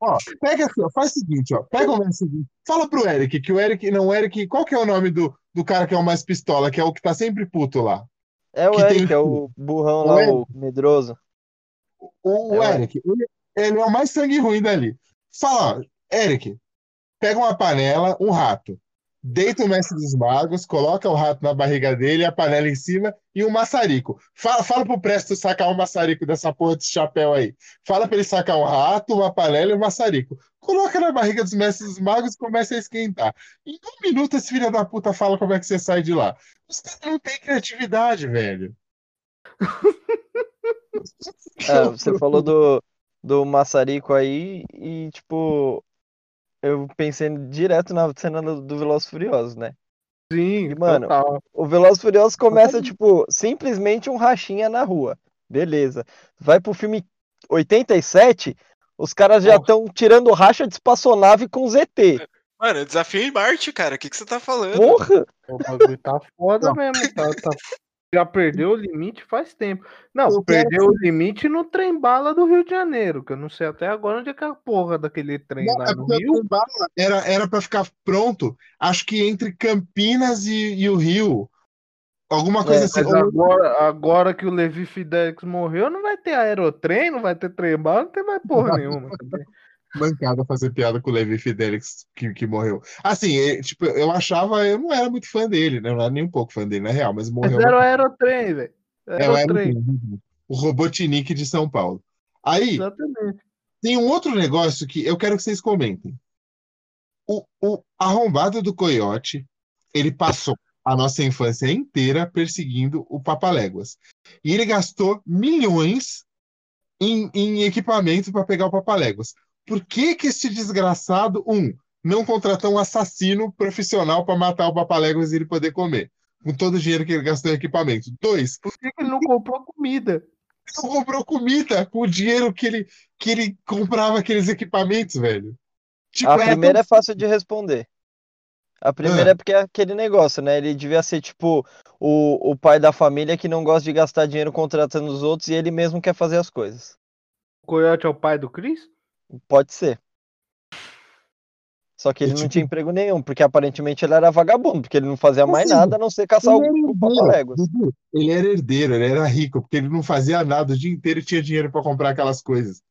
Ó, pega assim, ó, faz o seguinte, ó. Pega o seguinte. Fala pro Eric, que o Eric, não, o Eric, qual que é o nome do, do cara que é o mais pistola, que é o que tá sempre puto lá? É o Que tem Eric, é o burrão O lá, Eric. o medroso. O, o É o Eric, ele, ele é o mais sangue ruim dali. Fala, ó, Eric, pega uma panela, um rato. Deita o mestre dos magos, coloca o rato na barriga dele, a panela em cima e um maçarico. Fala, fala pro Presto sacar um maçarico dessa porra desse chapéu aí. Fala pra ele sacar um rato, uma panela e um maçarico. Coloca na barriga dos mestres dos magos e começa a esquentar. Em um minuto esse filho da puta fala como é que você sai de lá. Os caras não têm criatividade, velho. É, você falou do, do maçarico aí e, tipo, eu pensei direto na cena do, do Velozes e Furiosos, né? Sim, E, mano, total. O Velozes e Furiosos começa, tipo, simplesmente um rachinha na rua. Beleza. Vai pro filme 87, os caras já estão tirando racha de espaçonave com ZT. Mano, desafio em Marte, cara. O que, que você tá falando? Porra! O bagulho tá foda mesmo. Tá, tá- Já perdeu o limite faz tempo. Não, Eu quero perdeu o limite no trem bala do Rio de Janeiro, que eu não sei até agora onde é que é a porra daquele trem Não, lá é no o Rio. trem bala era, era pra ficar pronto, acho que entre Campinas e, e o Rio. Alguma coisa É, assim. Ou- agora, agora que o Levi Fidelix morreu, não vai ter aerotrem, não vai ter trem bala, não tem mais porra nenhuma. Também. Bancada fazer piada com o Levi Fidelix que, que morreu. Assim, é, tipo, eu achava, eu não era muito fã dele, né? Eu não era nem um pouco fã dele, na real, mas Mas morreu. era o aerotrem, velho. O Aerotrem, Aerotrem, o Robotnik de São Paulo. Aí, exatamente. tem um outro negócio que eu quero que vocês comentem. O, o arrombado do Coiote, ele passou a nossa infância inteira perseguindo o Papaléguas. E ele gastou milhões em, em equipamento para pegar o Papaléguas. Por que que esse desgraçado, um, não contratou um assassino profissional para matar o Papaléguas e ele poder comer? Com todo o dinheiro que ele gastou em equipamento. Dois, Por que, que ele não comprou comida? não comprou comida com o dinheiro que ele, que ele comprava aqueles equipamentos, velho. Tipo, A era primeira tão é fácil de responder. A primeira Ah. é porque é aquele negócio, né? Ele devia ser tipo o, o pai da família que não gosta de gastar dinheiro contratando os outros e ele mesmo quer fazer as coisas. O Coyote é o pai do Chris? Pode ser. Só que ele não tipo- tinha emprego nenhum, porque aparentemente ele era vagabundo, porque ele não fazia mais Assim, nada a não ser caçar o, o papaléguas. Ele era herdeiro, ele era rico, porque ele não fazia nada o dia inteiro e tinha dinheiro para comprar aquelas coisas.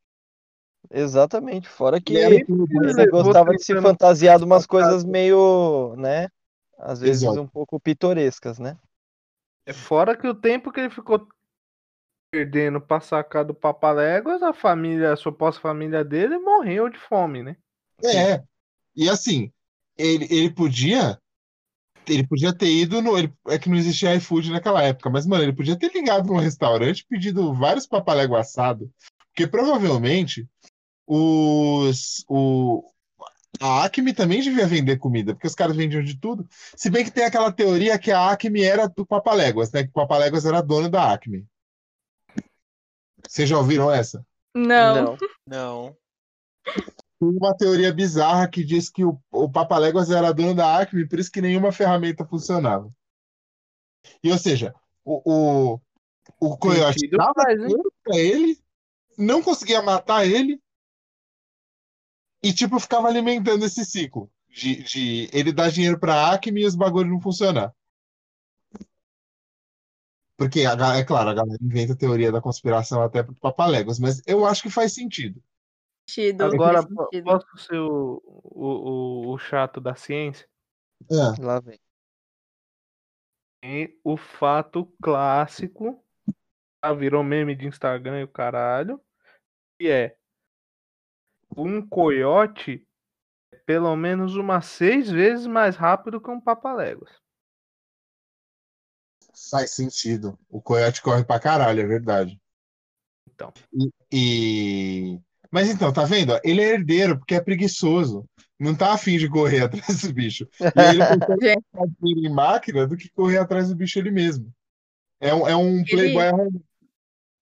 Exatamente. Fora que Ele ele gostava de se fantasiar de umas coisas meio, né? Às vezes Exato. um pouco pitorescas, né? É fora que o tempo que ele ficou perdendo pra sacar do Papaléguas, a família, a suposta família dele morreu de fome, né? É. E assim, ele, ele podia. Ele podia ter ido no. ele- é que não existia iFood naquela época, mas, mano, ele podia ter ligado num restaurante pedido vários papaléguas assados. Porque provavelmente os. O, a Acme também devia vender comida, porque os caras vendiam de tudo. Se bem que tem aquela teoria que a Acme era do Papaléguas, né? Que o Papaléguas era dono da Acme. Vocês já ouviram essa? Não. Não. Tem uma teoria bizarra que diz que o, o Papaléguas era dono da Acme, por isso que nenhuma ferramenta funcionava. E, ou seja, o, o, o Coyote dava pra ele, não conseguia matar ele, e, tipo, ficava alimentando esse ciclo de, de ele dar dinheiro pra Acme e os bagulhos não funcionar. Porque, é claro, a galera inventa a teoria da conspiração até pro Papaléguas, mas eu acho que faz sentido. Sentido, Agora, faz sentido. posso ser o, o, o, o chato da ciência? É. Lá vem. Tem o fato clássico, ah, virou meme de Instagram e o caralho, que é um coiote é pelo menos umas seis vezes mais rápido que um papaléguas. Faz sentido. O Coyote corre pra caralho, é verdade. Então. E, e- Mas então, tá vendo? Ele é herdeiro porque é preguiçoso. Não tá afim de correr atrás do bicho. E ele prefere em máquina do que correr atrás do bicho ele mesmo. É um, é um Ele- playboy.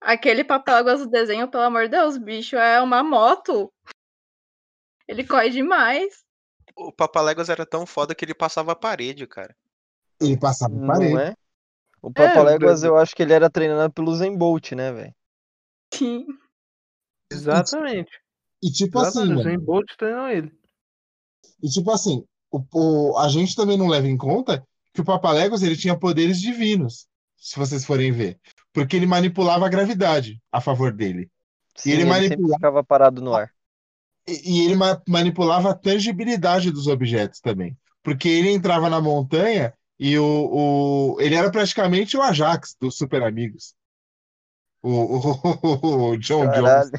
Aquele papaléguas do desenho, pelo amor de Deus, bicho, é uma moto. Ele corre demais. O Papaléguas era tão foda que ele passava a parede, cara. Ele passava Não parede. é? O Papaléguas, Brasil. eu acho que ele era treinado pelo Zen Bolt, né, velho? Sim. Exatamente. E tipo assim, Exatamente. O mano. Zen Bolt treinou ele. E tipo assim, o, o- a gente também não leva em conta que o Papaléguas ele tinha poderes divinos, se vocês forem ver. Porque ele manipulava a gravidade a favor dele. Sim, ele ele sempre manipulava- ficava parado no ar. E, e ele ma- manipulava a tangibilidade dos objetos também. Porque ele entrava na montanha e o, o- ele era praticamente o Ajax dos Super Amigos. O, o- o John Jones. Caralho.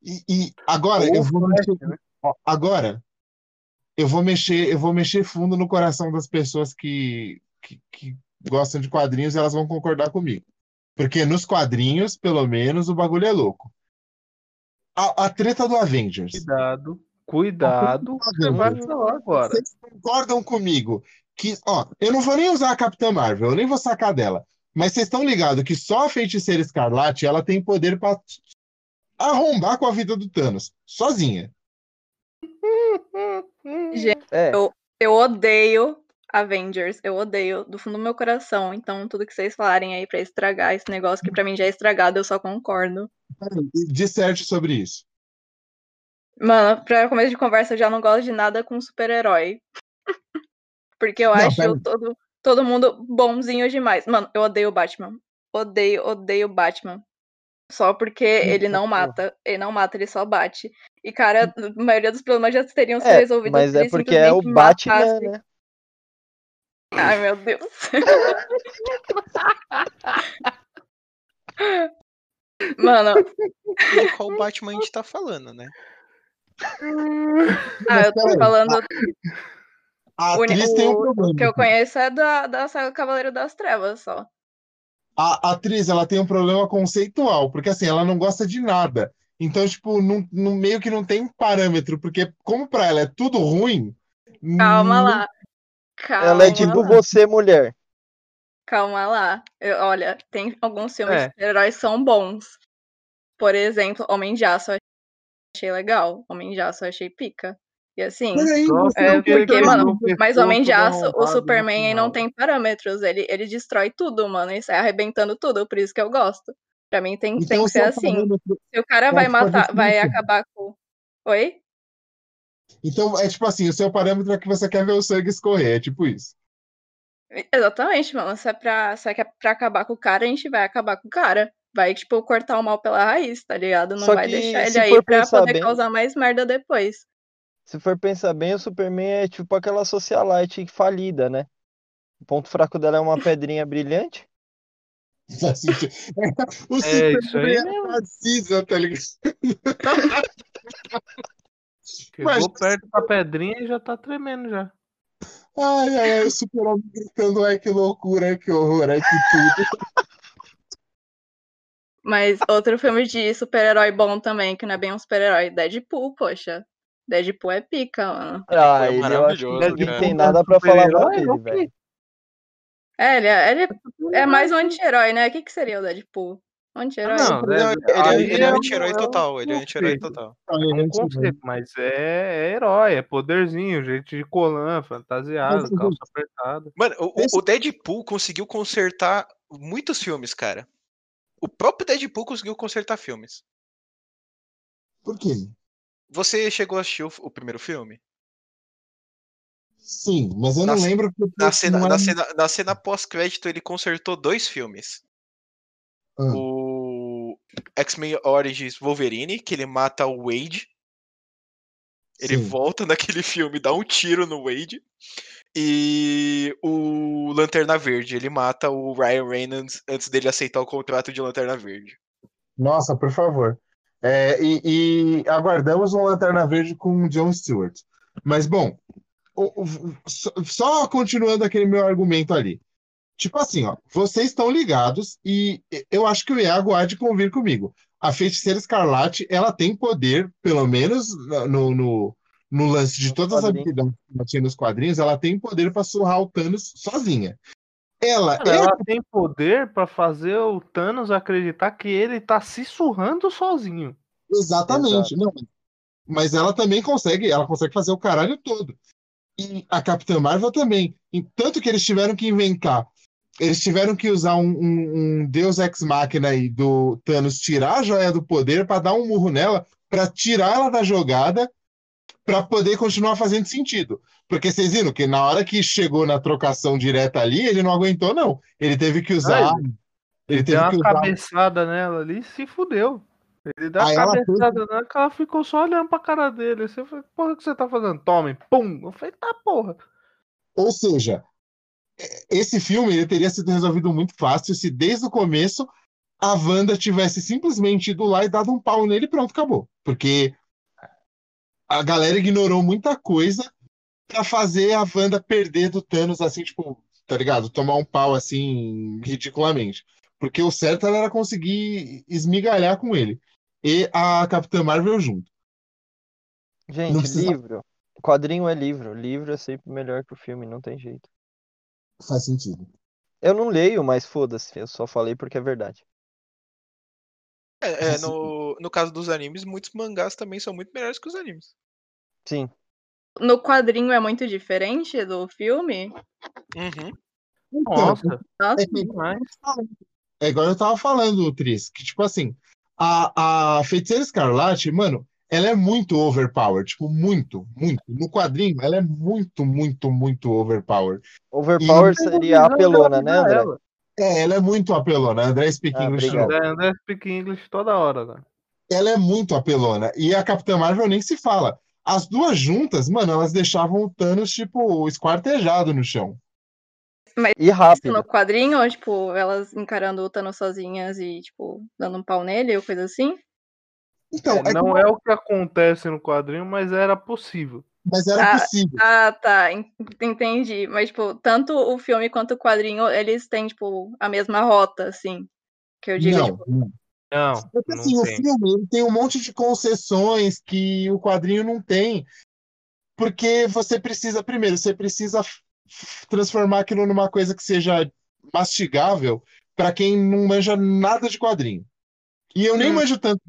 E, e agora eu vou mexer, né? agora eu vou mexer, eu vou mexer fundo no coração das pessoas que, que, que gostam de quadrinhos, e elas vão concordar comigo. Porque nos quadrinhos, pelo menos, o bagulho é louco. A, a treta do Avengers. Cuidado. Cuidado. Você vai falar agora. Vocês concordam comigo que, ó, eu não vou nem usar a Capitã Marvel, eu nem vou sacar dela. Mas vocês estão ligados que só a Feiticeira Escarlate ela tem poder pra arrombar com a vida do Thanos, sozinha. É, Eu odeio Avengers. Eu odeio do fundo do meu coração. Então, tudo que vocês falarem aí pra estragar esse negócio que pra mim já é estragado, eu só concordo. Disserte sobre isso. Mano, pra começo de conversa, eu já não gosto de nada com super-herói. Porque eu Não, acho pera- todo, todo mundo bonzinho demais. Mano, eu odeio o Batman. Odeio, odeio o Batman. Só porque ele não mata. Ele não mata, ele só bate. E, cara, a maioria dos problemas já teriam sido é, resolvidos mas é porque é o Batman, matasse. né? Ai, meu Deus. Mano, E qual Batman a gente tá falando, né? Ah, eu tô falando. A O, atriz tem um o- problema. o que eu conheço é da, da saga Cavaleiro das Trevas só. A atriz, ela tem um problema conceitual, porque assim, ela não gosta de nada. Então, tipo, não, não- meio que não tem parâmetro, porque como pra ela é tudo ruim, Calma não- lá. Calma Ela é tipo lá. você, mulher. Calma lá. Eu- olha, tem alguns filmes É. de super-heróis que são bons. Por exemplo, Homem de Aço eu achei legal. Homem de Aço eu achei pica. E assim, você é, porque ele mano, mas Homem de do Aço, o Superman aí não tem parâmetros. Ele, ele destrói tudo, mano. E sai arrebentando tudo. Por isso que eu gosto. Pra mim tem, tem Então, que ser seu assim. parâmetro- Se o cara vai matar, vai acabar com. Oi? então, é tipo assim, o seu parâmetro é que você quer ver o sangue escorrer, é tipo isso. Exatamente, mano. Se é, pra, se é que é pra acabar com o cara, a gente vai acabar com o cara. Vai, tipo, cortar o mal pela raiz, tá ligado? Não Só vai deixar ele se aí for pra poder bem- causar mais merda depois. Se for pensar bem, o Superman é tipo aquela socialite falida, né? O ponto fraco dela é uma pedrinha brilhante. O É, isso aí Superman mesmo. precisa, tá ligado? Chegou Mas- perto da pedrinha e já tá tremendo já. Ai, ai, ai, o super-homem gritando, ai, que loucura, ai, que horror, ai, que tudo. Mas outro filme de super-herói bom também, que não é bem um super-herói, Deadpool, poxa. Deadpool é pica, mano. Ah, é ele eu acho que maravilhoso, ninguém cara. tem nada pra falar dele, ok. velho. É, ele é, ele é mais um anti-herói, né? O que, que seria o Deadpool? Anti-herói? Não, Ele é, né, ele é- ele é é um- anti-herói é total, ele é anti-herói total. É um conceito, mas é, é herói, é poderzinho, gente de colã, fantasiado, calça apertada. Mano, o, o Deadpool conseguiu consertar muitos filmes, cara. O próprio Deadpool conseguiu consertar filmes. Por quê? Você chegou a assistir o, o primeiro filme? Sim, mas eu Na não lembro porque Na cena, é na era- cena, na cena pós-crédito, ele consertou dois filmes. Ah. O X-Men Origins Wolverine, que ele mata o Wade. Ele Sim. volta naquele filme, dá um tiro no Wade. E o Lanterna Verde, ele mata o Ryan Reynolds antes dele aceitar o contrato de Lanterna Verde. Nossa, por favor. É, e, e aguardamos uma Lanterna Verde com o Jon Stewart. Mas, bom, o- o- só, só continuando aquele meu argumento ali. Tipo assim, ó, vocês estão ligados e eu acho que o Iago há de convir comigo. A Feiticeira Escarlate, ela tem poder, pelo menos no, no, no lance de todas as habilidades que ela tinha nos quadrinhos, ela tem poder para surrar o Thanos sozinha. Ela Cara, é ela tem poder pra fazer o Thanos acreditar que ele tá se surrando sozinho. Exatamente. Não, mas ela também consegue, ela consegue fazer o caralho todo. E a Capitã Marvel também. E tanto que eles tiveram que inventar, eles tiveram que usar um, um- um Deus Ex Machina aí do Thanos tirar a joia do poder para dar um murro nela, para tirar ela da jogada, para poder continuar fazendo sentido. Porque vocês viram que na hora que chegou na trocação direta ali, ele não aguentou, não. Ele teve que usar. Ele Ele deu teve uma que usar. cabeçada nela ali e se fudeu. Ele deu Aí uma ela cabeçada nela que ela ficou só olhando pra cara dele. Você falou, porra, o que você tá fazendo? Tome, pum. Eu falei, tá, porra. Ou seja, esse filme ele teria sido resolvido muito fácil se desde o começo a Wanda tivesse simplesmente ido lá e dado um pau nele e pronto, acabou. Porque a galera ignorou muita coisa pra fazer a Wanda perder do Thanos assim, tipo, tá ligado? Tomar um pau assim, ridiculamente. Porque o certo era conseguir esmigalhar com ele. E a Capitã Marvel junto. Gente, precisa- livro. Quadrinho é livro. Livro é sempre melhor que o filme, não tem jeito. Faz sentido. Eu não leio, mas foda-se, eu só falei porque é verdade. É, é, no, no caso dos animes, muitos mangás também são muito melhores que os animes. Sim. No quadrinho é muito diferente do filme? Uhum. Então, Nossa, Nossa, é. É igual eu tava falando, Tris, que tipo assim, a, a Feiticeira Escarlate, mano, ela é muito overpowered, tipo, muito, muito. No quadrinho, ela é muito, muito, muito overpowered. Overpower E- seria apelona, né, André? Ela. É, ela é muito apelona, André Speak Ah, English. André, André speak English toda hora, né? Ela é muito apelona. E a Capitã Marvel nem se fala. As duas juntas, mano, elas deixavam o Thanos, tipo, esquartejado no chão. E rápido. no quadrinho, tipo, elas encarando o Thanos sozinhas e, tipo, dando um pau nele ou coisa assim? Então, É, é não que- é o que acontece no quadrinho, mas era possível. mas era Ah, possível. Ah, tá, en- entendi. Mas, tipo, tanto o filme quanto o quadrinho, eles têm, tipo, a mesma rota, assim. Que eu digo, Não, tipo, não. Não, Porque não assim, o tem. filme ele tem um monte de concessões que o quadrinho não tem. Porque você precisa, primeiro, você precisa transformar aquilo numa coisa que seja mastigável para quem não manja nada de quadrinho. E eu nem Hum. manjo tanto.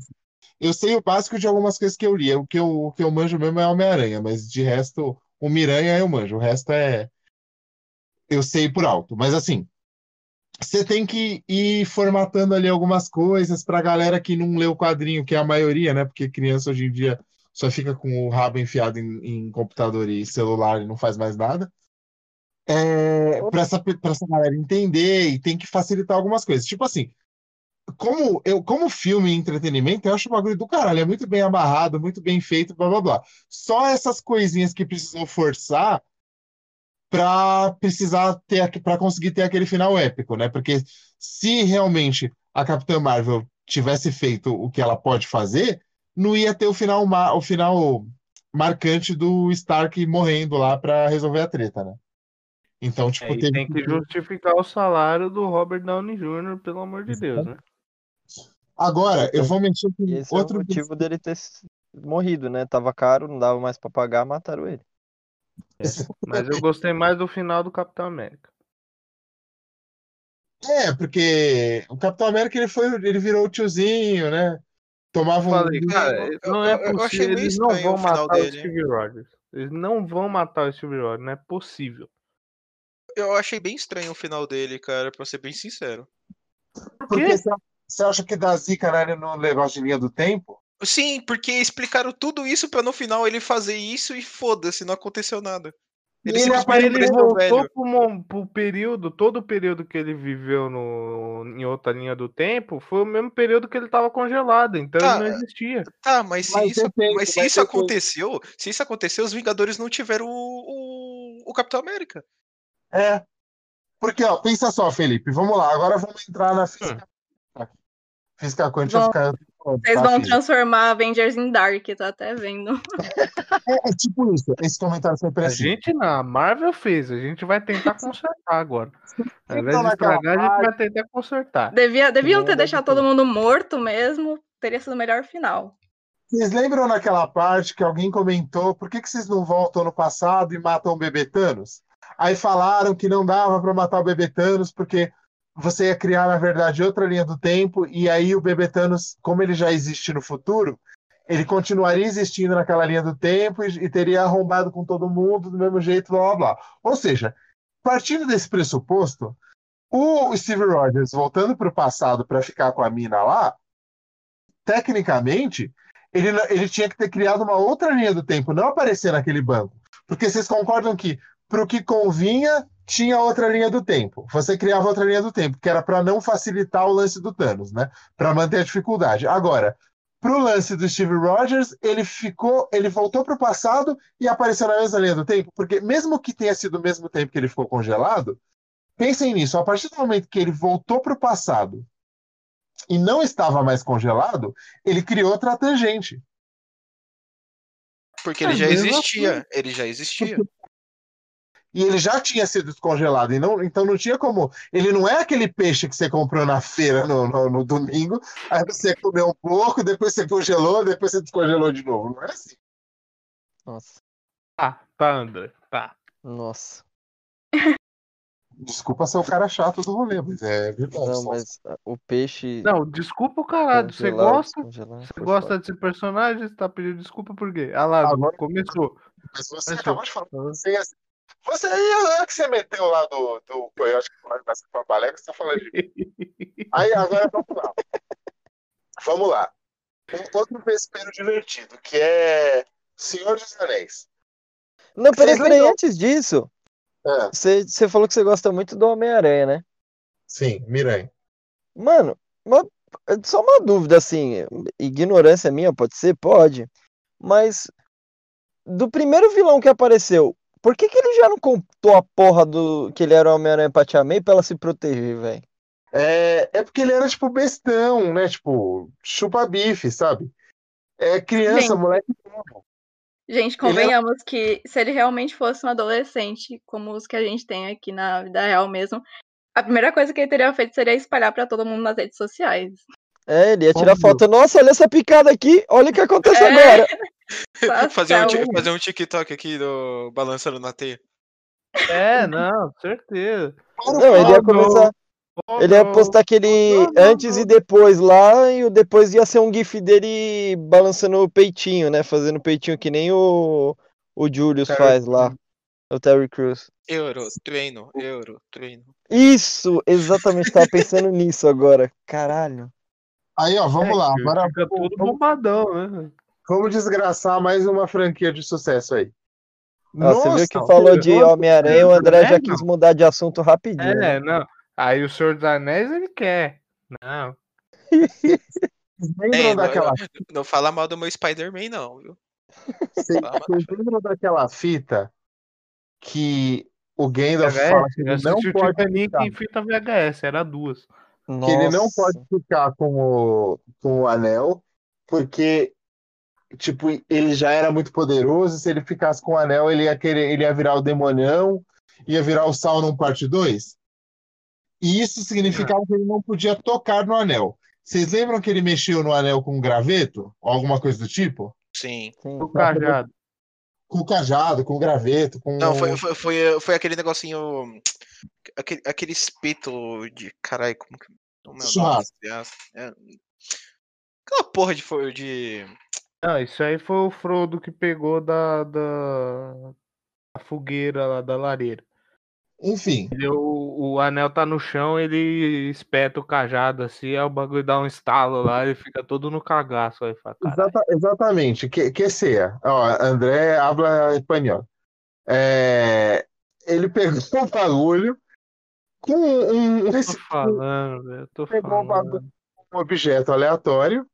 Eu sei o básico de algumas coisas que eu li. O que eu, o que eu manjo mesmo é Homem-Aranha, mas de resto, o Miranha eu manjo. O resto é. Eu sei por alto. Mas assim, você tem que ir formatando ali algumas coisas pra galera que não lê o quadrinho, que é a maioria, né? Porque criança hoje em dia só fica com o rabo enfiado em, em computador e celular e não faz mais nada. É, para essa, pra essa galera entender e tem que facilitar algumas coisas. Tipo assim, como, eu, como filme e entretenimento, eu acho o bagulho do caralho. É muito bem amarrado, muito bem feito, blá blá blá. Só essas coisinhas que precisam forçar para precisar ter para conseguir ter aquele final épico, né? Porque se realmente a Capitã Marvel tivesse feito o que ela pode fazer, não ia ter o final o final marcante do Stark morrendo lá para resolver a treta, né? Então, tipo, É, teve tem que justificar o salário do Robert Downey Jr., pelo amor de Deus, né? Agora, eu vou mentir com esse é o outro motivo dele ter morrido, né? Tava caro, não dava mais pra pagar, mataram ele. Mas eu gostei mais do final do Capitão América. É, porque o Capitão América ele foi, ele virou o tiozinho, né? Tomava um. Falei, cara, eu- não é eu achei possível. Eles não estranho vão o final matar o dele. Steve Rogers. Eles não vão matar o Steve Rogers, não é possível. Eu achei bem estranho o final dele, cara, pra ser bem sincero. Porque quê? Você- acha que dá zica né, no negócio de linha do tempo? Sim, porque explicaram tudo isso pra no final ele fazer isso e foda-se, não aconteceu nada. Ele ele Ele voltou velho. pro, pro período, todo o período que ele viveu no, em outra linha do tempo, foi o mesmo período que ele tava congelado, então Tá, ele não existia. Tá, mas se Mas isso, depende, mas se isso aconteceu, se isso aconteceu, os Vingadores não tiveram o, o, o Capitão América. É. Porque, ó, pensa só, Felipe, vamos lá, agora vamos entrar na física. Física quântica Vão- fica. Vocês tá, vão transformar Avengers em Dark, tô até vendo. É, é tipo isso, esse comentário foi A preciso. gente na Marvel fez, a gente vai tentar consertar agora. Ao invés Então, de estragar, a gente vai tentar consertar. Devia, deviam ter deixado todo mundo morto mesmo, teria sido o melhor final. Vocês lembram naquela parte que alguém comentou por que, que vocês não voltam no passado e matam o bebê Thanos? Aí falaram que não dava para matar o bebê Thanos porque você ia criar, na verdade, outra linha do tempo e aí o bebê Thanos, como ele já existe no futuro, ele continuaria existindo naquela linha do tempo e, e teria arrombado com todo mundo do mesmo jeito, blá blá blá. Ou seja, partindo desse pressuposto, o Steve Rogers voltando para o passado para ficar com a mina lá, tecnicamente, ele, ele tinha que ter criado uma outra linha do tempo, não aparecer naquele banco. Porque vocês concordam que, para o que convinha, tinha outra linha do tempo. Você criava outra linha do tempo, que era para não facilitar o lance do Thanos, né? Para manter a dificuldade. Agora, para o lance do Steve Rogers, ele ficou, ele voltou para o passado e apareceu na mesma linha do tempo, porque mesmo que tenha sido o mesmo tempo que ele ficou congelado, pensem nisso, a partir do momento que ele voltou para o passado e não estava mais congelado, ele criou outra tangente. Porque É ele já existia. Ele já existia. E ele já tinha sido descongelado, e não, então não tinha como. Ele não é aquele peixe que você comprou na feira no, no, no domingo, aí você comeu um pouco, depois você congelou, depois você descongelou de novo. Não é assim. Nossa, Tá, tá, André, tá. nossa. Desculpa ser o cara chato do rolê, mas é verdade. Não, só- mas ah, o peixe. Não, desculpa o caralho. Você gosta? Você gosta desse personagem? Você tá pedindo desculpa por quê? Ah lá, Agora- começou. Mas você acabou de falar. Você, você aí é que você meteu lá do, do Coyote que fala dessa Papalega, você tá falando de Aí agora vamos lá. Vamos lá. Um outro vespeiro divertido, que é Senhor dos Anéis. Não, peraí, peraí, antes disso, É, você, você falou que você gosta muito do Homem-Aranha, né? sim, Miranha. Mano, uma- só uma dúvida assim, ignorância minha, pode ser? Pode. Mas do primeiro vilão que apareceu, por que que ele já não contou a porra do que ele era o Homem-Aranha pra Tia May pra ela se proteger, velho? É, é porque ele era tipo bestão, né? Tipo, chupa-bife, sabe? É criança, Gente. moleque. Gente, convenhamos que se ele realmente fosse um adolescente, como os que a gente tem aqui na vida real mesmo, a primeira coisa que ele teria feito seria espalhar pra todo mundo nas redes sociais. É, ele ia tirar Óbvio. foto. Nossa, olha essa picada aqui, olha o que acontece É. agora. Fazer, um, um. fazer um TikTok aqui do balançando na teia. É, não, certeza. Não, ele ia começar. Oh, Ele ia não. postar aquele Não, não, antes e depois lá, e o depois ia ser um gif dele balançando o peitinho, né? Fazendo peitinho que nem o, o Julius Terry faz lá, o Terry Crews. Euro, treino, euro, treino. Isso, exatamente, tava pensando nisso agora. Caralho. Aí, ó, vamos É, lá. Agora Fica tudo bombadão, né? Vamos desgraçar mais uma franquia de sucesso aí. Ah, você viu que Nossa, falou de Homem-Aranha, o André já É, quis mudar de assunto rapidinho. né? É, não. Aí o Senhor dos Anéis ele quer. Não. Lembram É, não, daquela não, não fala mal do meu Spider-Man, não, viu? Vocês Fala lembram daquela fita que o Gandalf fala VHS, que eu ele não pode Titanic ficar, em fita VHS, era duas. que ele não Nossa. pode ficar com o, com o anel, porque tipo, ele já era muito poderoso, se ele ficasse com o anel, ele ia querer, ele ia virar o demonião, ia virar o Sauron parte 2. E isso significava que ele não podia tocar no anel. Vocês lembram que ele mexeu no anel com um graveto? Ou alguma coisa do tipo? Sim. Sim. O cajado. Com o cajado, com o graveto, com Não, foi, foi, foi, foi aquele negocinho. Aquele, aquele espeto de. Caralho, como que. Churrasco. É. Aquela porra de. de... Não, isso aí foi o Frodo que pegou da, da, da fogueira lá da lareira. Enfim, Ele- o, o anel tá no chão, ele espeta o cajado assim, aí o bagulho dá um estalo lá, ele fica todo no cagaço aí, fala, exatamente, que, que sea. Ó, André habla espanhol. É, ele pegou o bagulho com um, um, Tô falando, velho, tô Pegou o bagulho. falando. um objeto aleatório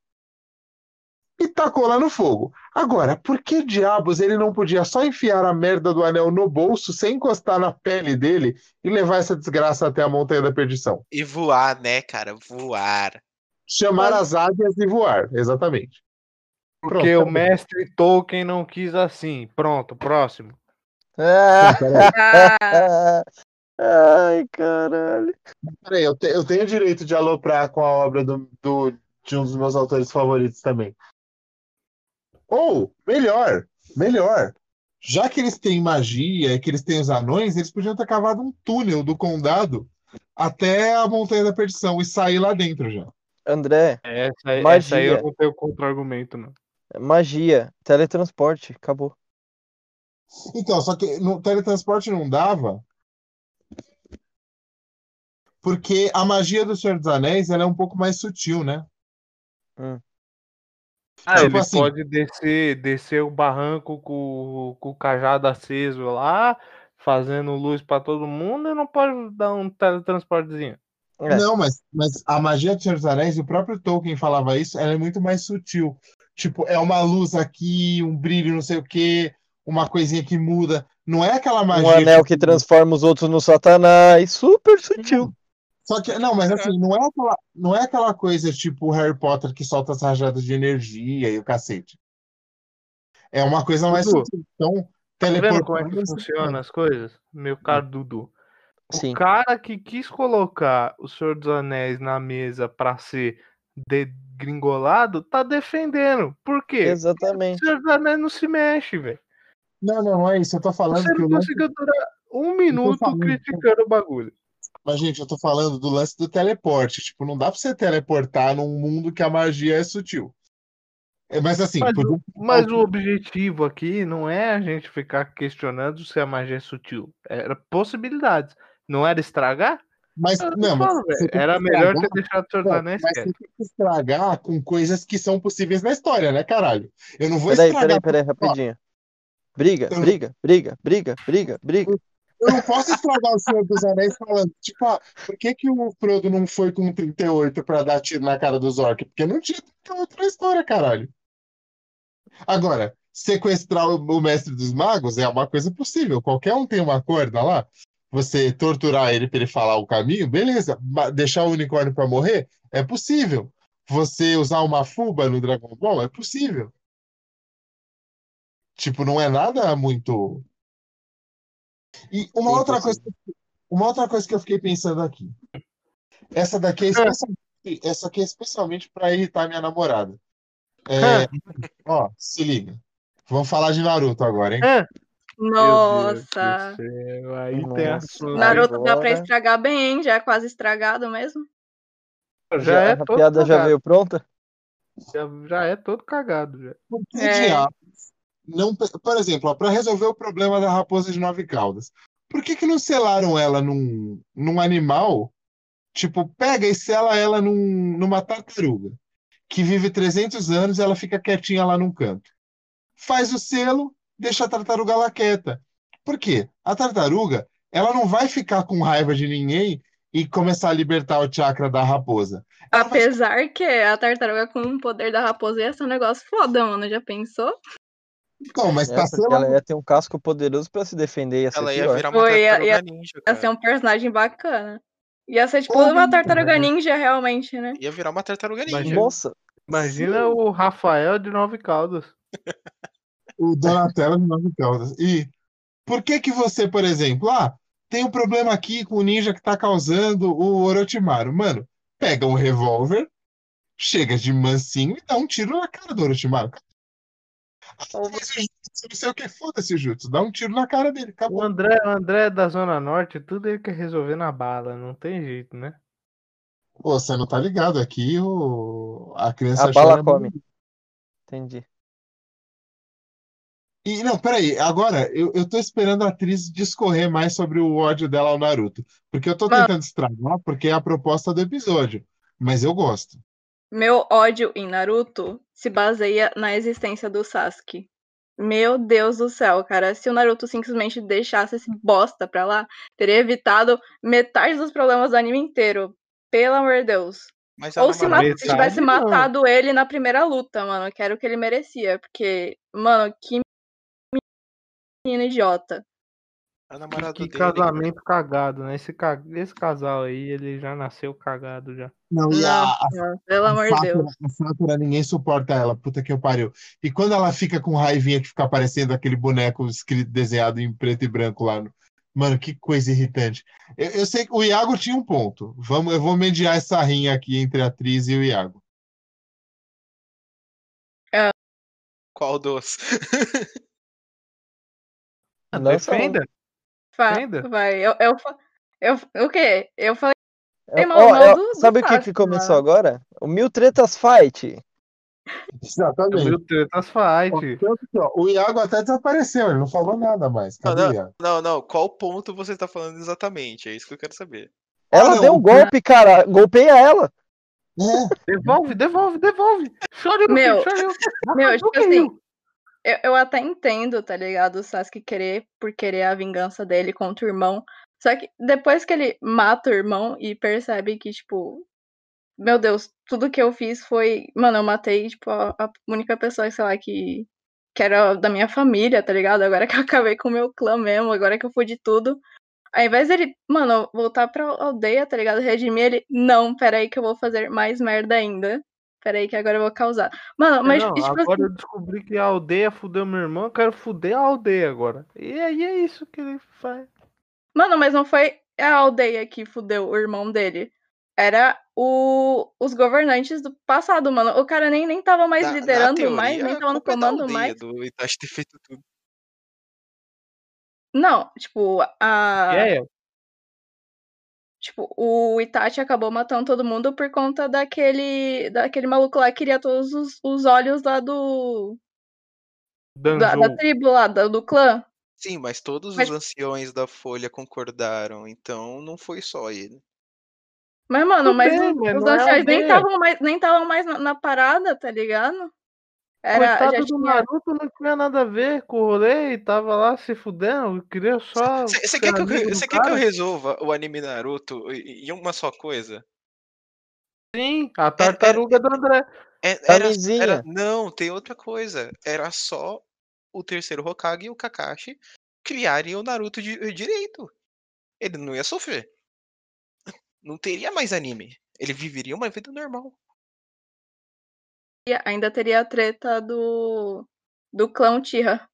e tacou lá no fogo. Agora, por que diabos ele não podia só enfiar a merda do anel no bolso sem encostar na pele dele e levar essa desgraça até a Montanha da Perdição? E voar, né, cara? Voar. Chamar as águias e voar, exatamente. Porque Pronto, o mestre Tolkien não quis assim. Pronto, próximo. Ah, Ai, caralho. peraí, eu, te- eu tenho direito de aloprar com a obra do, do- de um dos meus autores favoritos também. Ou, melhor, melhor. Já que eles têm magia e que eles têm os anões, eles podiam ter cavado um túnel do condado até a Montanha da Perdição e sair lá dentro já. André, Essa, aí- Magia. essa aí eu não tenho contra-argumento, não. magia, teletransporte, acabou. Então, só que no teletransporte não dava. Porque a magia do Senhor dos Anéis ela é um pouco mais sutil, né? Ah, Tipo ele assim- pode descer, descer o barranco com, com o cajado aceso lá, fazendo luz pra todo mundo, e não pode dar um teletransportezinho. É. Não, mas, mas a magia do Senhor dos Anéis, o próprio Tolkien falava isso, ela é muito mais sutil. Tipo, é uma luz aqui, um brilho, não sei o quê, uma coisinha que muda. Não é aquela Um magia. anel tipo, que transforma os outros no satanás, super sutil. Só que, não, mas assim, não é aquela, não é aquela coisa tipo Harry Potter que solta as rajadas de energia e o cacete. É uma coisa mais Dudu. Então, Tá vendo como é que funciona as coisas? Meu caro Dudu. O Sim. cara que quis colocar o Senhor dos Anéis na mesa pra ser degringolado, tá defendendo. Por quê? O Exatamente. Senhor dos Anéis não se mexe, velho. Não, não, não é isso. Eu tô falando Você que não o lance. conseguiu durar um minuto falando. criticando o bagulho. Mas, gente, eu tô falando do lance do teleporte. Tipo, não dá pra você teleportar num mundo que a magia é sutil. É, mas assim, Mas podia- Mas o objetivo aqui não é a gente ficar questionando se a magia é sutil. Era possibilidades. Não era estragar? mas Eu não, mas falo, tem Era que melhor ter deixado o Senhor dos Não, Anéis mas você tem que estragar com coisas que são possíveis na história, né, caralho? Eu não vou Peraí, estragar. peraí, peraí, rapidinho. Briga, briga, briga, briga, briga, briga. Eu não posso estragar o Senhor dos Anéis falando, tipo, ah, por que, que o Frodo não foi com 38 pra dar tiro na cara dos orcs? Porque não tinha 38 na história, caralho. Agora, sequestrar o, mestre dos magos é uma coisa possível. Qualquer um tem uma corda lá. Você torturar ele pra ele falar o caminho, beleza. Deixar o unicórnio pra morrer é possível. Você usar uma fuba no Dragon Ball é possível. Tipo, não é nada muito. E uma Sim, outra coisa, possível. uma outra coisa que eu fiquei pensando aqui. Essa daqui é especialmente, essa aqui é especialmente para irritar minha namorada. É, ó, se liga. Vamos falar de Naruto agora, hein? Deus nossa. Aí tem Nossa. assunto. Naruto dá pra Agora- estragar bem, hein? Já é quase estragado mesmo. Já, é a todo piada já cagado. veio pronta? Já, já é todo cagado. Já. Por que É. diabos não, por exemplo, para resolver o problema da raposa de nove caudas, por que que não selaram ela num, num animal? Tipo, pega e sela ela num, numa tartaruga que vive 300 anos e ela fica quietinha lá num canto. Faz o selo, deixa a tartaruga lá quieta. Por quê? A tartaruga, ela não vai ficar com raiva de ninguém e começar a libertar o chakra da raposa. Ela vai Apesar que a tartaruga com o poder da raposa ia ser um negócio foda, mano. Já pensou? Então, mas É, tá ela ia ter um casco poderoso pra se defender. Ia ser Ela ia pior. virar uma Foi, tartaruga ia- ninja, Ia cara. ser um personagem bacana. Ia ser tipo Porra, uma tartaruga velho. ninja, realmente, né? Ia virar uma tartaruga ninja. Imagina. Nossa, Imagina o Rafael de Nove Caldas. o Donatello de Nove Caldas. E por que que você, por exemplo, ah, tem um problema aqui com o ninja que tá causando o Orochimaru. Mano, pega um revólver, chega de mansinho e dá um tiro na cara do Orochimaru. Ou- o jutsu, não sei o que, foda-se o jutsu. Dá um tiro na cara dele, O acabou. André, o André é da Zona Norte, tudo ele quer resolver na bala, não tem jeito, né? Pô, você não tá ligado aqui, o... a criança a bala come. Entendi. E não, peraí, agora eu, eu tô esperando a atriz discorrer mais sobre o ódio dela ao Naruto. Porque eu tô Mano. tentando estragar, porque é a proposta do episódio. Mas eu gosto. Meu ódio em Naruto se baseia na existência do Sasuke. Meu Deus do céu, cara. Se o Naruto simplesmente deixasse esse bosta pra lá, teria evitado metade dos problemas do anime inteiro. Pelo amor de Deus. Mas Ou se, metade, tivesse não. matado ele na primeira luta, mano, que era o que ele merecia. Porque, mano, que menino idiota. A namorada Que dele. casamento cagado, né? Esse, esse casal aí, ele já nasceu cagado já. Não, e a, a, pelo a amor de Deus. a Sakura, ninguém suporta ela, puta que eu pariu. E quando ela fica com raivinha que fica aparecendo aquele boneco escrito, desenhado em preto e branco lá no. Mano, que coisa irritante. Eu, eu sei que o Iago tinha um ponto. Vamos, eu vou mediar essa rinha aqui entre a atriz e o Iago. Qual dos? Defenda. Fa- Ainda? vai, eu, eu, fa- eu, o quê? Eu falei É, mal- ó, mal é- do- do sabe o que, que começou agora? O Mil Tretas Fight. Exatamente. Mil tretas fight. o Iago até desapareceu, ele não falou nada mais. Cadê Não, o? Não, não. Qual ponto você tá falando exatamente? É isso que eu quero saber. Ela não, deu um o- golpe, cara. Golpeia ela. É, Devolve, devolve, devolve. Choreu, Meu, choreu. Meu, tipo assim, eu, eu até entendo, tá ligado? O Sasuke querer por querer a vingança dele contra o irmão. Só que depois que ele mata o irmão e percebe que, tipo, meu Deus, tudo que eu fiz foi. Mano, eu matei, tipo, a, a única pessoa, sei lá, que, que era da minha família, tá ligado? Agora que eu acabei com o meu clã mesmo, agora que eu fui de tudo. Ao invés dele, mano, voltar pra aldeia, tá ligado? Redimir ele, não, peraí que eu vou fazer mais merda ainda. Peraí que agora eu vou causar. Mano, mas, não, tipo agora assim, eu descobri que a aldeia fudeu meu irmão, eu quero fuder a aldeia agora. E aí é isso que ele faz. Mano, mas não foi a aldeia que fudeu o irmão dele. Era o, os governantes do passado, mano. O cara nem, nem tava mais Na- na liderando mais, teoria, nem a tava no é comando mais. Do Itachi ter feito tudo. Não, tipo, a. É, Tipo, o Itachi acabou matando todo mundo por conta daquele. daquele maluco lá que queria todos os, os olhos lá do. Da, da tribo lá, da- do clã. Sim, mas todos Mas- os anciões da Folha concordaram, então não foi só ele. Mas, mano, Tudo mas bem, os, os é anciões nem aldeia. estavam mais, nem tavam mais na, na parada, tá ligado? Era, Coitado do tinha... Naruto não tinha nada a ver com o rolê e tava lá se fudendo. Eu queria só. Você quer, que eu, quer que eu resolva o anime Naruto em uma só coisa? Sim, a tartaruga do André. É- Era, era- não, tem outra coisa. Era só o terceiro Hokage e o Kakashi criarem o Naruto de, direito. Ele não ia sofrer. Não teria mais anime. Ele viveria uma vida normal. Ainda teria a treta do, do clã Tira.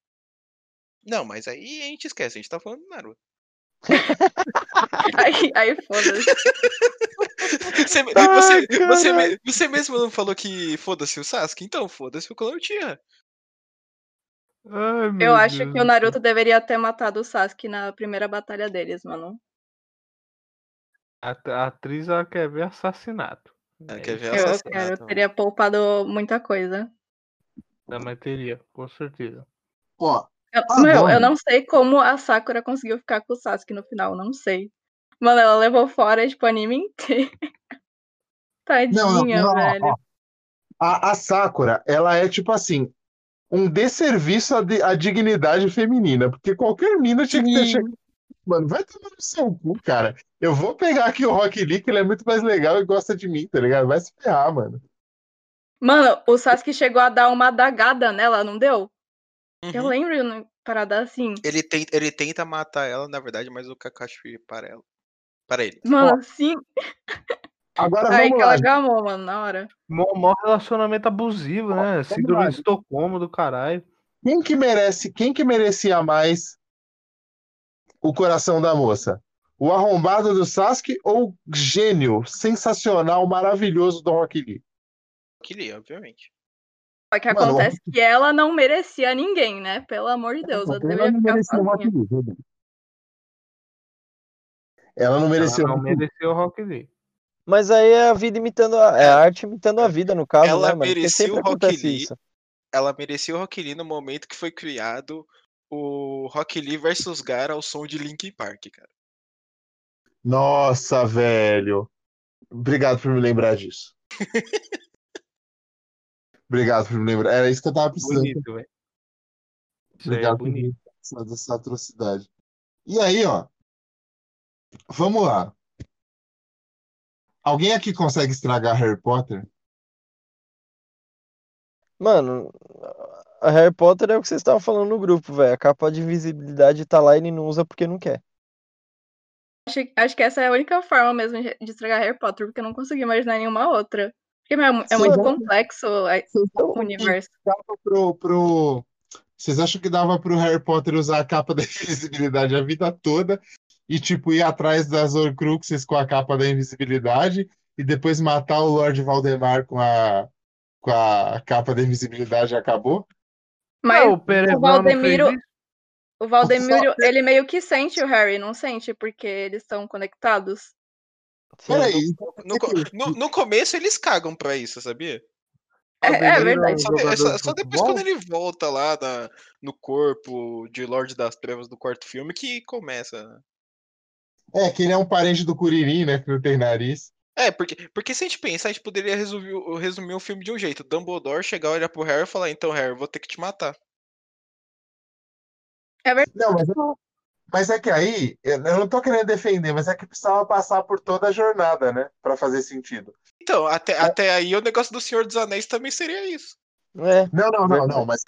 Não, mas aí a gente esquece, a gente tá falando do Naruto. Aí, aí foda-se. Você, Ah, você, você, você mesmo não falou que foda-se o Sasuke? Então foda-se o clã Uchiha. Ai, Eu acho Deus que o Naruto deveria ter matado o Sasuke na primeira batalha deles, mano. A, a atriz ela quer ver assassinato. É quer ver isso. Eu assassinato, quero, mano. teria poupado muita coisa. Não, mas teria, com certeza. ó, Eu, Tá meu, eu não sei como a Sakura conseguiu ficar com o Sasuke no final, não sei. Mano, ela levou fora, tipo, o anime inteiro. Tadinha, não, não, ó, velho. ó. A, a Sakura, ela é tipo assim, um desserviço à, di- à dignidade feminina, porque qualquer mina tinha que ter chegado. Mano, vai tomar no seu cu, cara. Eu vou pegar aqui o Rock Lee, que ele é muito mais legal e gosta de mim, tá ligado? Vai se ferrar, mano. Mano, o Sasuke chegou a dar uma adagada nela, não deu? Eu Uhum. lembro uma parada assim. Ele, tenta, ele tenta matar ela, na verdade, mas o Kakashi para ela. Para ele. Mano, sim. Agora Aí vamos que lá. ela gamou, mano, na hora. Mó mó relacionamento abusivo, né? Síndrome lá. de Estocolmo do caralho. Quem que merece, quem que merecia mais o coração da moça? O arrombado do Sasuke ou o gênio sensacional, maravilhoso do Rock Lee? Queria, obviamente. Só que Mano, acontece que ela não merecia ninguém, né? Pelo amor de Deus, ela deveria não ficar merecia o Rock sozinha. Lee. Ela não merecia Ela o não Rock Lee. mereceu o Rock Lee. Mas aí é a vida imitando a, é a arte imitando a vida, no caso, Ela né, merecia sempre o Rock Lee. isso. Ela merecia o Rock Lee no momento que foi criado o Rock Lee versus Gara ao som de Linkin Park, cara. Nossa, velho. Obrigado por me lembrar disso. Obrigado por me lembrar. Era isso que eu tava precisando. Bonito, velho. É Obrigado por me bonito. lembrar dessa atrocidade. E aí, ó. Vamos lá. Alguém aqui consegue estragar Harry Potter? Mano, a Harry Potter é o que vocês estavam falando no grupo, velho. A capa de invisibilidade tá lá e ele não usa porque não quer. Acho, acho que essa é a única forma mesmo de estragar Harry Potter, porque eu não consigo imaginar nenhuma outra. Porque meu, é, mu- é muito complexo a- Vocês o universo. dava pro, pro... Vocês acham que dava pro Harry Potter usar a capa da invisibilidade a vida toda e, tipo, ir atrás das Horcruxes com a capa da invisibilidade e depois matar o Lord Valdemar com a, com a capa da invisibilidade e acabou? Mas o Perezão o não fez Valdemiro, o Valdemiro, ele meio que sente o Harry, não sente? Porque eles estão conectados. Peraí, então No, no, no começo eles cagam pra isso, sabia? É, é verdade. Só, jogador só- só depois quando ele volta lá na- no corpo de Lorde das Trevas do quarto filme que começa. É, que ele é um parente do Curirim, né? Que não tem nariz. É, porque, porque se a gente pensar, a gente poderia resumir, o- resumir o filme de um jeito. Dumbledore chegar, olhar pro Harry e falar, então, Harry, eu vou ter que te matar. É verdade. Não, mas, mas é que aí, eu não tô querendo defender, mas é que precisava passar por toda a jornada, né? Pra fazer sentido. Então, até, até aí o negócio do Senhor dos Anéis também seria isso. É, Não, não, não, não, mas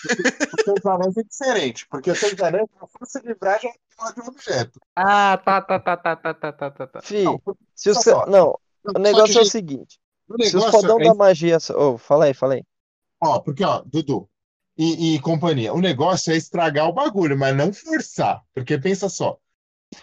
o Senhor dos Anéis é diferente, porque o Senhor dos Anéis não foi se livrar de um de um objeto. Ah, tá, tá, tá, tá, tá, tá, tá, tá, tá. fi, Não, se os, só- Não, o negócio é o seguinte, se os fodão é da magia, oh, fala aí, fala aí. Ó, porque, ó, Dudu e, e companhia, o negócio é estragar o bagulho, mas não forçar. Porque pensa só,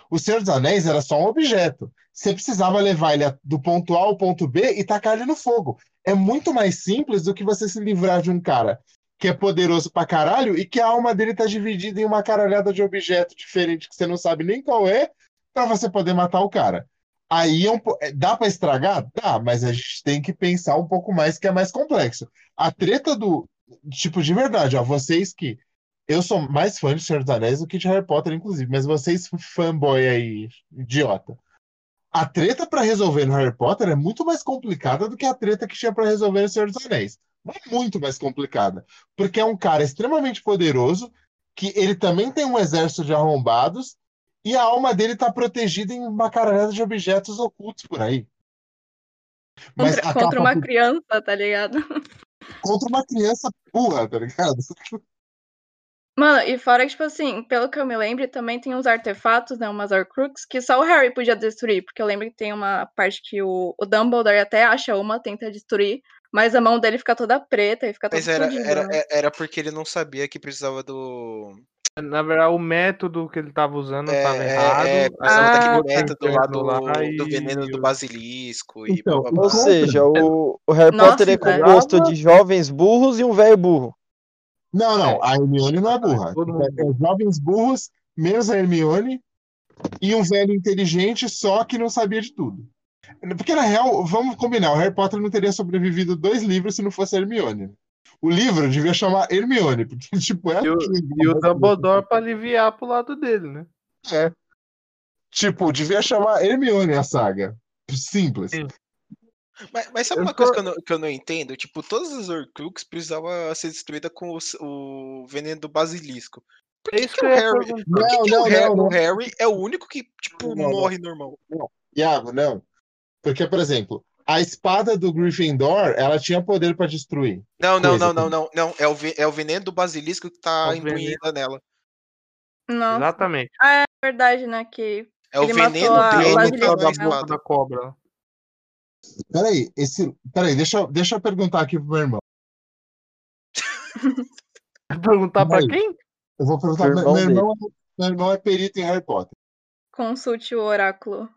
o Senhor dos Anéis era só um objeto. Você precisava levar ele do ponto A ao ponto B e tacar ele no fogo. É muito mais simples do que você se livrar de um cara que é poderoso pra caralho e que a alma dele tá dividida em uma caralhada de objeto diferente que você não sabe nem qual é, pra você poder matar o cara. Aí é um é, dá pra estragar? Dá, mas a gente tem que pensar um pouco mais que é mais complexo. A treta do. Tipo, de verdade, ó, vocês que. Eu sou mais fã de Senhor dos Anéis do que de Harry Potter, inclusive, mas vocês, fanboy aí, idiota. A treta pra resolver no Harry Potter é muito mais complicada do que a treta que tinha pra resolver no Senhor dos Anéis. Mas muito mais complicada. Porque é um cara extremamente poderoso, que ele também tem um exército de arrombados, e a alma dele tá protegida em uma caralhada de objetos ocultos por aí. Mas Contra, a contra uma criança, tá ligado? contra uma criança burra, tá ligado? Mano, e fora que, tipo assim, pelo que eu me lembro, também tem uns artefatos, né, umas Horcrux, que só o Harry podia destruir, porque eu lembro que tem uma parte que o, o Dumbledore até acha uma, tenta destruir, mas a mão dele fica toda preta e fica toda Mas era, era, né? é- era porque ele não sabia que precisava do. Na verdade, o método que ele tava usando É, tava é, errado. é, precisava Ah, daquele tá. método lá do, lá do e- veneno do basilisco e Então, blá, blá, Ou seja, o, o Harry Nossa, Potter é velho. composto de jovens burros e um velho burro. Não, não, a Hermione não é burra. É, é jovens burros, menos a Hermione, e um velho inteligente, só que não sabia de tudo. Porque, na real, vamos combinar, o Harry Potter não teria sobrevivido dois livros se não fosse a Hermione. O livro devia chamar Hermione, porque, tipo, é E o, e o Dumbledore pra aliviar pro lado dele, né? É. Tipo, devia chamar Hermione a saga. Simples. Sim. Mas, mas sabe Eu uma coisa que eu, não, que eu não entendo? Tipo, todas as Horcrux precisavam ser destruídas com o, o veneno do basilisco. Por É que, isso que o Harry, perguntar. por que Não, que não, o, Harry, não, não. o Harry é o único que, tipo, Não, não, não. morre normal? Iago, não. Porque, por exemplo, a espada do Gryffindor, ela tinha poder pra destruir. Não, não, não, não, não, não. É o, é o veneno do basilisco que tá É imbuída nela. Nossa, Exatamente. é verdade, né? Que É o veneno dele que basilisco, tá da espada. da cobra. Peraí, esse. Peraí, deixa, eu- deixa eu perguntar aqui pro meu irmão. Perguntar pra Vai. quem? Eu vou perguntar. Pro Meu, irmão meu irmão, meu irmão é perito em Harry Potter. consulte o oráculo.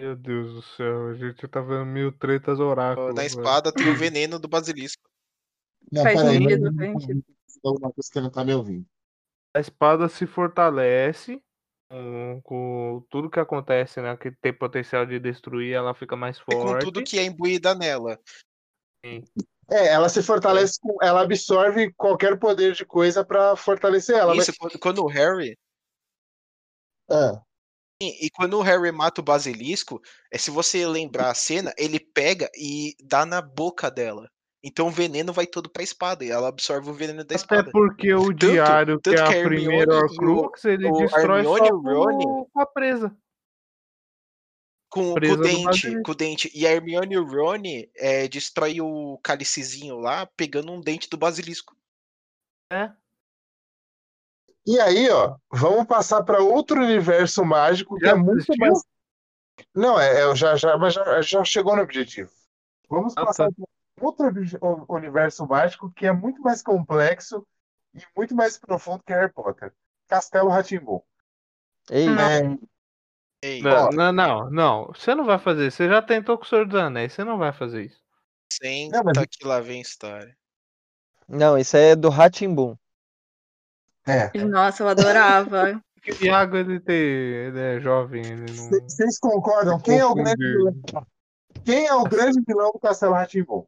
Meu Deus do céu, a gente tá vendo mil tretas oráculos. Na velho. espada tem o veneno do basilisco. Não, Faz peraí, sentido, faz Alguma coisa que ele não tá me ouvindo. A espada se fortalece com, com tudo que acontece, né? Que tem potencial de destruir, ela fica mais E com forte. tudo que é imbuída nela. É, ela se fortalece, com, ela absorve qualquer poder de coisa pra fortalecer ela. Isso, quando, quando o Harry. Mas, é, E, quando o Harry mata o basilisco, é se você lembrar a cena, ele pega e dá na boca dela. Então o veneno vai todo pra espada e ela absorve o veneno da Até espada. porque o Tanto- diário, que tanto é a que a Hermione primeira e o- Horcrux, ele o destrói Hermione só o com, com a presa. Com, com presa o do dente, com o dente. E a Hermione e o Rony é, destrói o cálicezinho lá, pegando um dente do basilisco. É. E aí, ó, vamos passar para outro universo mágico que Já é muito assistiu? mais. Não, é, é, já, já, mas já, já chegou no objetivo. Vamos Ah, passar tá. para outro universo mágico que é muito mais complexo e muito mais profundo que Harry Potter. Castelo Rá-Tim-Bum. Ei, Não. É, Ei, Não, não, não, não. Você não vai fazer. Você já tentou com o Senhor dos Anéis. Você não vai fazer isso. senta Não, mas- que lá vem história. não, isso é do Ratimbum. É. Nossa, eu adorava. O Iago, ele, tem, ele é jovem, ele não... C- Vocês concordam? Quem é o grande vilão? Quem é o grande vilão do Castelo Rá-Tim-Bum?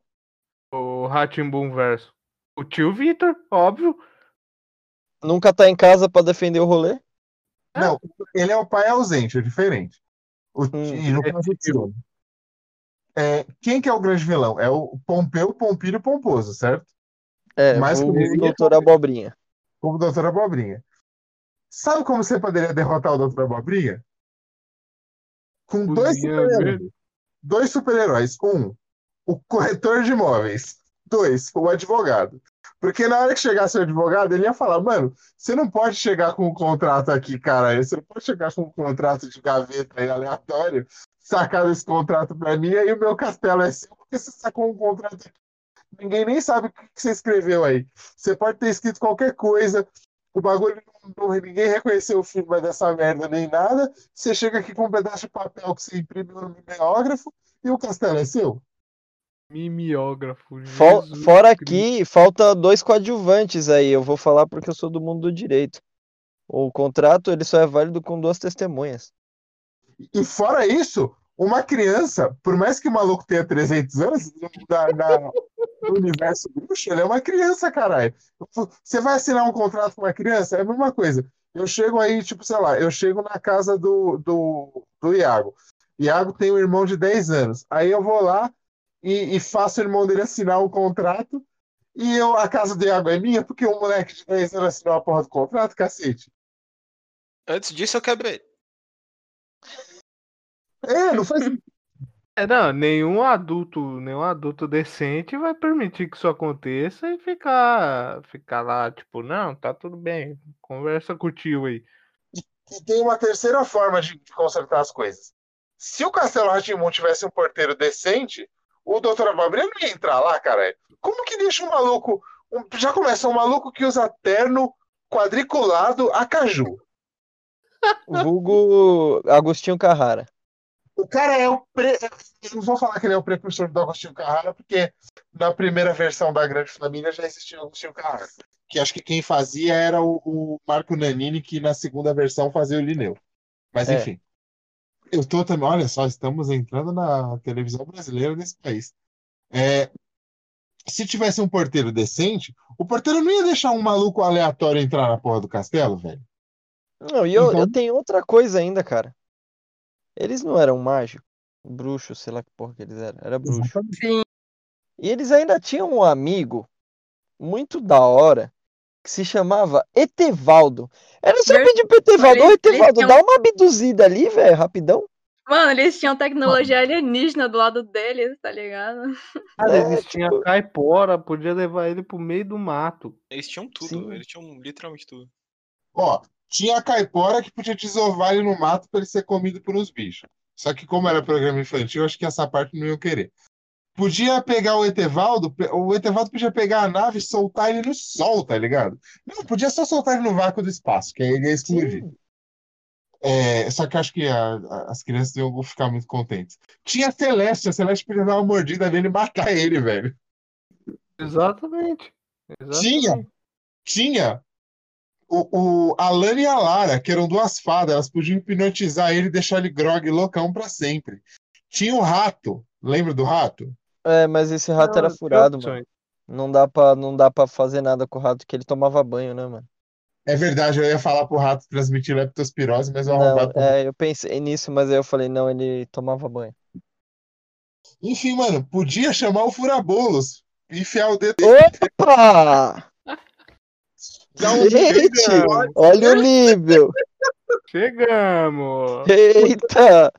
O Ratimbum verso. O tio Vitor, óbvio. Nunca tá em casa pra defender o rolê? Não, ele é o pai ausente, é diferente. O, Hum. e no caso, o tio. É, quem que é o grande vilão? É o Pompeu, Pompírio Pomposo, certo? É, Mas o poderia- Doutor Abobrinha. Como o Doutor Abobrinha. Sabe como você poderia derrotar o Doutor Abobrinha? Com dois super-heróis. Dois super-heróis. Um, o corretor de imóveis. Dois, o advogado. Porque na hora que chegasse o advogado, ele ia falar, mano, você não pode chegar com um contrato aqui, cara. Você não pode chegar com um contrato de gaveta aí aleatório, sacar esse contrato pra mim, aí o meu castelo é seu, porque você sacou um contrato aqui. Ninguém nem sabe o que você escreveu aí. Você pode ter escrito qualquer coisa, o bagulho não, ninguém reconheceu o firma dessa merda nem nada. Você chega aqui com um pedaço de papel que você imprimiu no mimeógrafo e o castelo é seu. Mimeógrafo. Fo- Jesus Fora Cristo. que falta dois coadjuvantes aí. Eu vou falar porque eu sou do mundo do direito. O contrato ele só é válido com duas testemunhas. E fora isso, uma criança, por mais que o maluco tenha 300 anos, na, na- no universo bruxo, ele é uma criança, caralho. Você vai assinar um contrato com uma criança? É a mesma coisa. Eu chego aí, tipo, sei lá, eu chego na casa do, do, do Iago. Iago tem um irmão de 10 anos. Aí eu vou lá e, e faço o irmão dele assinar um contrato. E eu, a casa do Iago é minha porque o moleque de 10 anos assinou a porra do contrato, cacete. Antes disso, eu quebrei. É, não faz É, não, nenhum adulto, nenhum adulto decente vai permitir que isso aconteça e ficar, ficar lá, tipo, não, tá tudo bem, conversa com o tio aí. E tem uma terceira forma de, de consertar as coisas. Se o Castelo Rá-Tim-Bum tivesse um porteiro decente, o Dr. Abobrinha não ia entrar lá, cara. Como que deixa um maluco. um- já começa um maluco que usa terno quadriculado a caju. Vulgo Agostinho Carrara. O cara é o. Pre... Eu não vou falar que ele é o precursor do Agostinho Carrara, porque na primeira versão da Grande Família já existia o Agostinho Carrara. Que acho que quem fazia era o, o Marco Nanini, que na segunda versão fazia o Lineu. Mas É. enfim. Eu tô também. Olha só, estamos entrando na televisão brasileira nesse país. É, se tivesse um porteiro decente, o porteiro não ia deixar um maluco aleatório entrar na porra do castelo, velho. Não, e eu, Então- eu tenho outra coisa ainda, cara. Eles não eram mágicos, bruxos, sei lá que porra que eles eram. Era bruxo. Sim. E eles ainda tinham um amigo muito da hora que se chamava Etevaldo. Era só pedir pro Etevaldo, ô Eles- Etevaldo, dá uma abduzida ali, velho, rapidão. Mano, eles tinham tecnologia alienígena do lado deles, tá ligado? Cara, É, eles tinham tipo- caipora, podia levar ele pro meio do mato. Eles tinham tudo, Sim. eles tinham literalmente tudo. Ó, tinha a caipora que podia desovar ele no mato para ele ser comido por uns bichos. Só que como era programa infantil, acho que essa parte não iam querer. Podia pegar o Etevaldo, o Etevaldo podia pegar a nave e soltar ele no sol, tá ligado? Não, podia só soltar ele no vácuo do espaço, que aí ele ia explodir. É, só que acho que a- a- as crianças iam ficar muito contentes. Tinha a Celeste, a Celeste podia dar uma mordida nele e matar ele, velho. Exatamente. Exatamente. Tinha. Tinha o, o Alan e a Lara, que eram duas fadas, elas podiam hipnotizar ele e deixar ele grog loucão pra sempre. Tinha o rato, lembra do rato? É, mas esse rato era Não, furado, opções. mano. Não dá pra, não dá pra fazer nada com o rato, que ele tomava banho, né, mano? É verdade, eu ia falar pro rato transmitir leptospirose, mas o Não, arrombado. é, eu pensei nisso, mas aí eu falei, não, ele tomava banho. Enfim, mano, podia chamar o furabolos, enfiar o dedo Opa! Gente, olha o nível! Chegamos! Eita!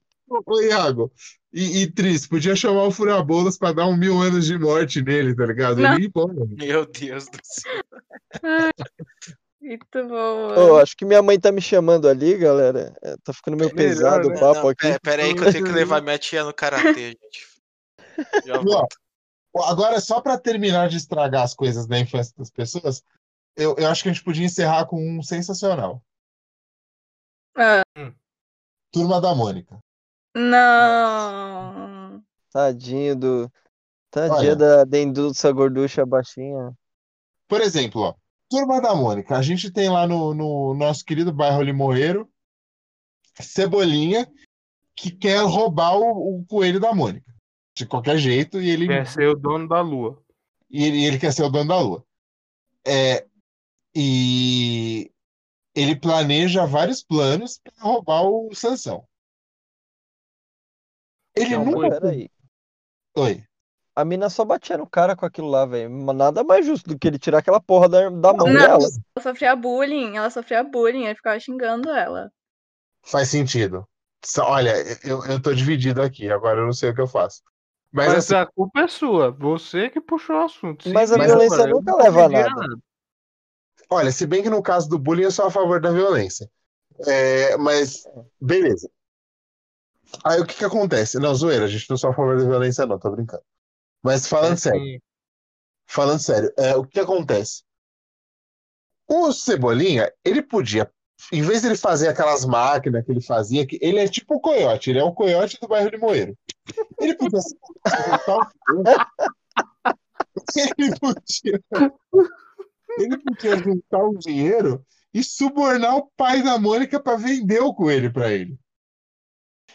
Ô, Iago, e, e Tris, podia chamar o furabolos pra dar um mil anos de morte nele, tá ligado? Ele. Meu Deus do céu. Muito bom. Ô, acho que minha mãe tá me chamando ali, galera. É, Tá ficando meio Melhor, pesado né? o papo Não, aqui. pera, pera aí que eu tenho que levar minha tia no karatê, gente. Já volto. Agora, só pra terminar de estragar as coisas da infância das pessoas, eu, eu acho que a gente podia encerrar com um sensacional. Ah, Turma da Mônica. não. Tadinho do. Tadinha Olha. da Denduça gorducha baixinha. Por exemplo, ó, Turma da Mônica. A gente tem lá no, no nosso querido bairro Limoeiro, Cebolinha, que quer roubar o, o coelho da Mônica. De qualquer jeito, e ele, Quer ser o dono da lua. e ele, ele quer ser o dono da lua. É, e ele planeja vários planos para roubar o Sansão. Ele Não, nunca. Peraí. Oi. A mina só batia no cara com aquilo lá, velho. Mas Nada mais justo do que ele tirar aquela porra da, da mão Não. dela. Ela sofria bullying, ela sofria bullying, ele ficava xingando ela. Faz sentido. Olha, eu, eu tô dividido aqui, agora eu não sei o que eu faço. Mas, Mas assim, a culpa é sua. Você que puxou o assunto. Mas a violência nunca leva a diria nada. Olha, se bem que no caso do bullying eu sou a favor da violência. É, mas, beleza. Aí o que que acontece? Não, zoeira, a gente não sou a favor da violência, não, tô brincando. Mas falando É sério, falando sério, é, o que que acontece? O Cebolinha, ele podia, em vez de ele fazer aquelas máquinas que ele fazia, que ele é tipo o coiote, ele é o coiote do bairro de Moeiro. Ele podia ele podia, ele podia juntar o dinheiro e subornar o pai da Mônica para vender o coelho para ele.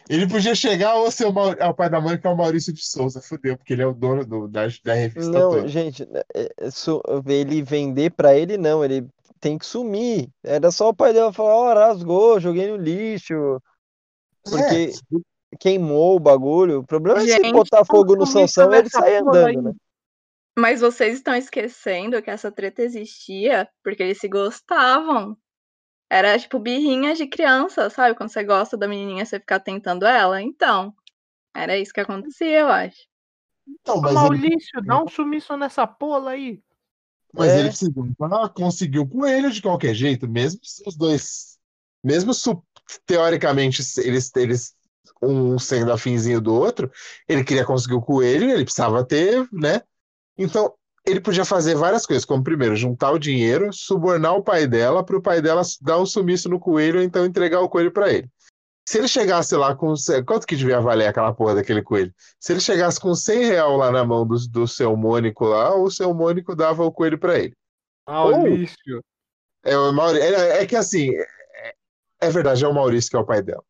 Ele podia chegar ao seu Mau- ao pai da Mônica, é o Maurício de Souza, fudeu, porque ele é o dono do- da, da revista Não, toda. gente, é- é su- ele vender pra ele, não. Ele tem que sumir. Era só o pai dela falar: Ó, rasgou, joguei no lixo. Porque queimou o bagulho. O problema é se Gente, botar fogo no Sansão e ele porra andando, aí? né? Mas vocês estão esquecendo que essa treta existia porque eles se gostavam. Era tipo birrinha de criança, sabe? Quando você gosta da menininha, você fica tentando ela. Então, era isso que acontecia, eu acho. Então, Ô, mas ele, Maurício, dá um sumiço nessa pola aí. mas É. ele ah, conseguiu o coelho de qualquer jeito, mesmo se os dois, mesmo teoricamente eles, eles um sendo afinzinho do outro, ele queria conseguir o coelho, ele precisava ter, né? Então, ele podia fazer várias coisas, como primeiro, juntar o dinheiro, subornar o pai dela, para o pai dela dar um sumiço no coelho, ou então entregar o coelho para ele. Se ele chegasse lá com. Quanto que devia valer aquela porra daquele coelho? Se ele chegasse com 100 real lá na mão do, do seu Mônico lá, o seu Mônico dava o coelho para ele. Maurício. É, o Mauri... é, é que assim, é, é verdade, é o Maurício que é o pai dela.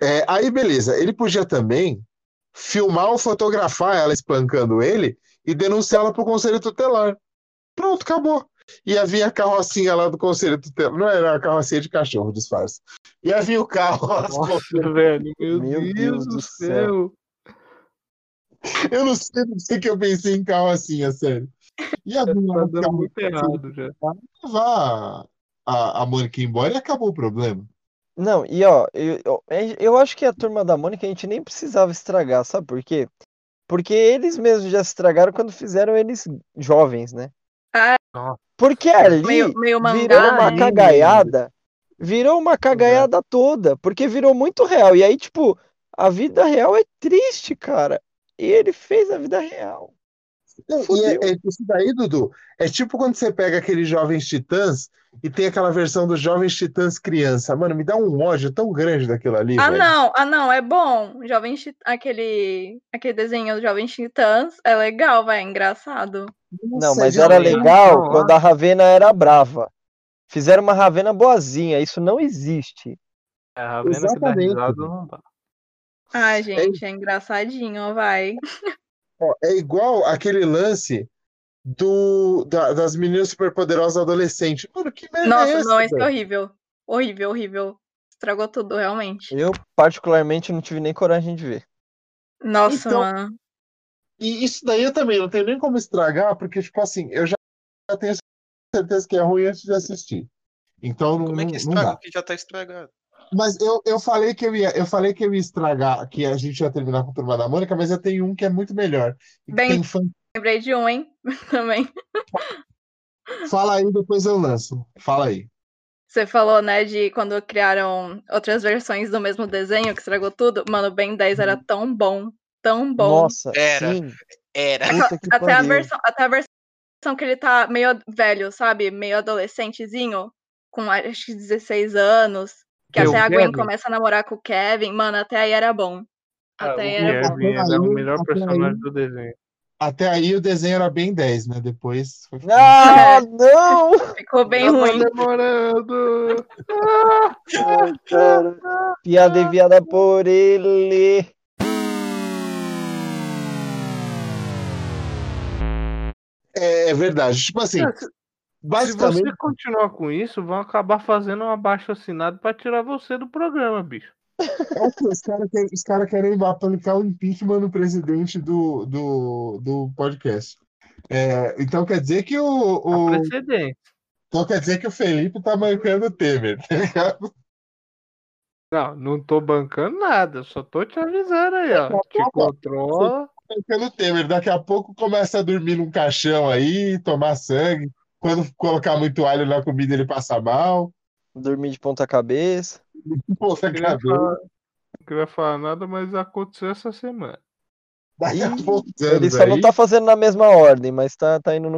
É, aí, beleza, ele podia também filmar ou fotografar ela espancando ele e denunciá-la para o conselho tutelar. Pronto, acabou. E havia a carrocinha lá do conselho tutelar. Não era a carrocinha de cachorro, disfarce. E havia o carro. Nossa, velho. Meu, Meu Deus, Deus do do céu. Eu não sei por que que eu pensei em carrocinha, sério. E havia Tá um dando carro muito errado já. levar a, a Mônica embora e acabou o problema. Não, e ó, eu, eu, eu acho que a turma da Mônica a gente nem precisava estragar, sabe por quê? Porque eles mesmos já estragaram quando fizeram eles jovens, né? Ah. Nossa. Porque ali Meio, meio mangá. virou uma né? cagaiada, virou uma cagaiada toda, porque virou muito real. E aí, tipo, a vida real é triste, cara. E ele fez a vida real. Não, e é, é isso daí, Dudu. É tipo quando você pega aqueles jovens titãs e tem aquela versão dos jovens titãs criança. Mano, me dá um ódio tão grande daquilo ali, Ah, velho. não, ah, não, é bom. Jovens aquele, aquele desenho dos Jovens Titãs é legal, vai, é engraçado. Não, Nossa, mas é era legal Não, quando a Ravena era brava. Fizeram uma Ravena boazinha, isso não existe. É, a Ravena que dá Exatamente. risada não dá. Ai, gente, é engraçadinho, vai. Ó, é igual aquele lance do, da- das meninas superpoderosas adolescentes. Mano, que merda é Nossa, essa, não, esse é horrível. Horrível, horrível. Estragou tudo, realmente. Eu, particularmente, não tive nem coragem de ver. Nossa, Então- mano. E isso daí eu também não tenho nem como estragar, porque, tipo assim, eu já tenho certeza que é ruim antes de assistir. Então não, Como é não, que não estraga dá. o que já tá estragado? Mas eu, eu falei que eu ia, eu falei que eu ia estragar, que a gente ia terminar com a Turma da Mônica, mas eu tenho um que é muito melhor. Bem- tem fã. Lembrei de um, hein? Também. Fala aí, depois eu lanço. Fala aí. Você falou, né, de quando criaram outras versões do mesmo desenho, que estragou tudo. Mano, o Ben 10 era tão bom, tão bom. Nossa, Era. sim. Era. Até a, versão, até a versão que ele tá meio velho, sabe? Meio adolescentezinho, com acho que 16 anos. Que até a Gwen Kevin? começa a namorar com o Kevin. Mano, até aí era bom. Ah, Até o aí era bom. Kevin era o melhor aí- personagem do desenho. Até aí o desenho era bem 10, né? Depois foi Ah, não! Ficou bem Tava ruim. demorando. Ai, cara. Piada enviada por ele. É, é verdade. Tipo assim, É, se- basicamente. você continuar com isso, vão acabar fazendo um abaixo assinado pra tirar você do programa, bicho. É os caras querem, os cara querem aplicar o impeachment no presidente do, do, do podcast. É, então quer dizer que o, o- precedente. então quer dizer que o Felipe tá mancando o Temer, tá ligado? Não, não tô bancando nada, só tô te avisando aí, ó. Te controla. Mancando o Temer. Daqui a pouco começa a dormir num caixão aí, tomar sangue. Quando colocar muito alho na comida, ele passa mal. Dormi de ponta cabeça. Não queria, cabelo. falar, não queria falar nada, mas aconteceu essa semana. Ih, poucos Ele só não aí. tá fazendo na mesma ordem, mas tá, tá indo no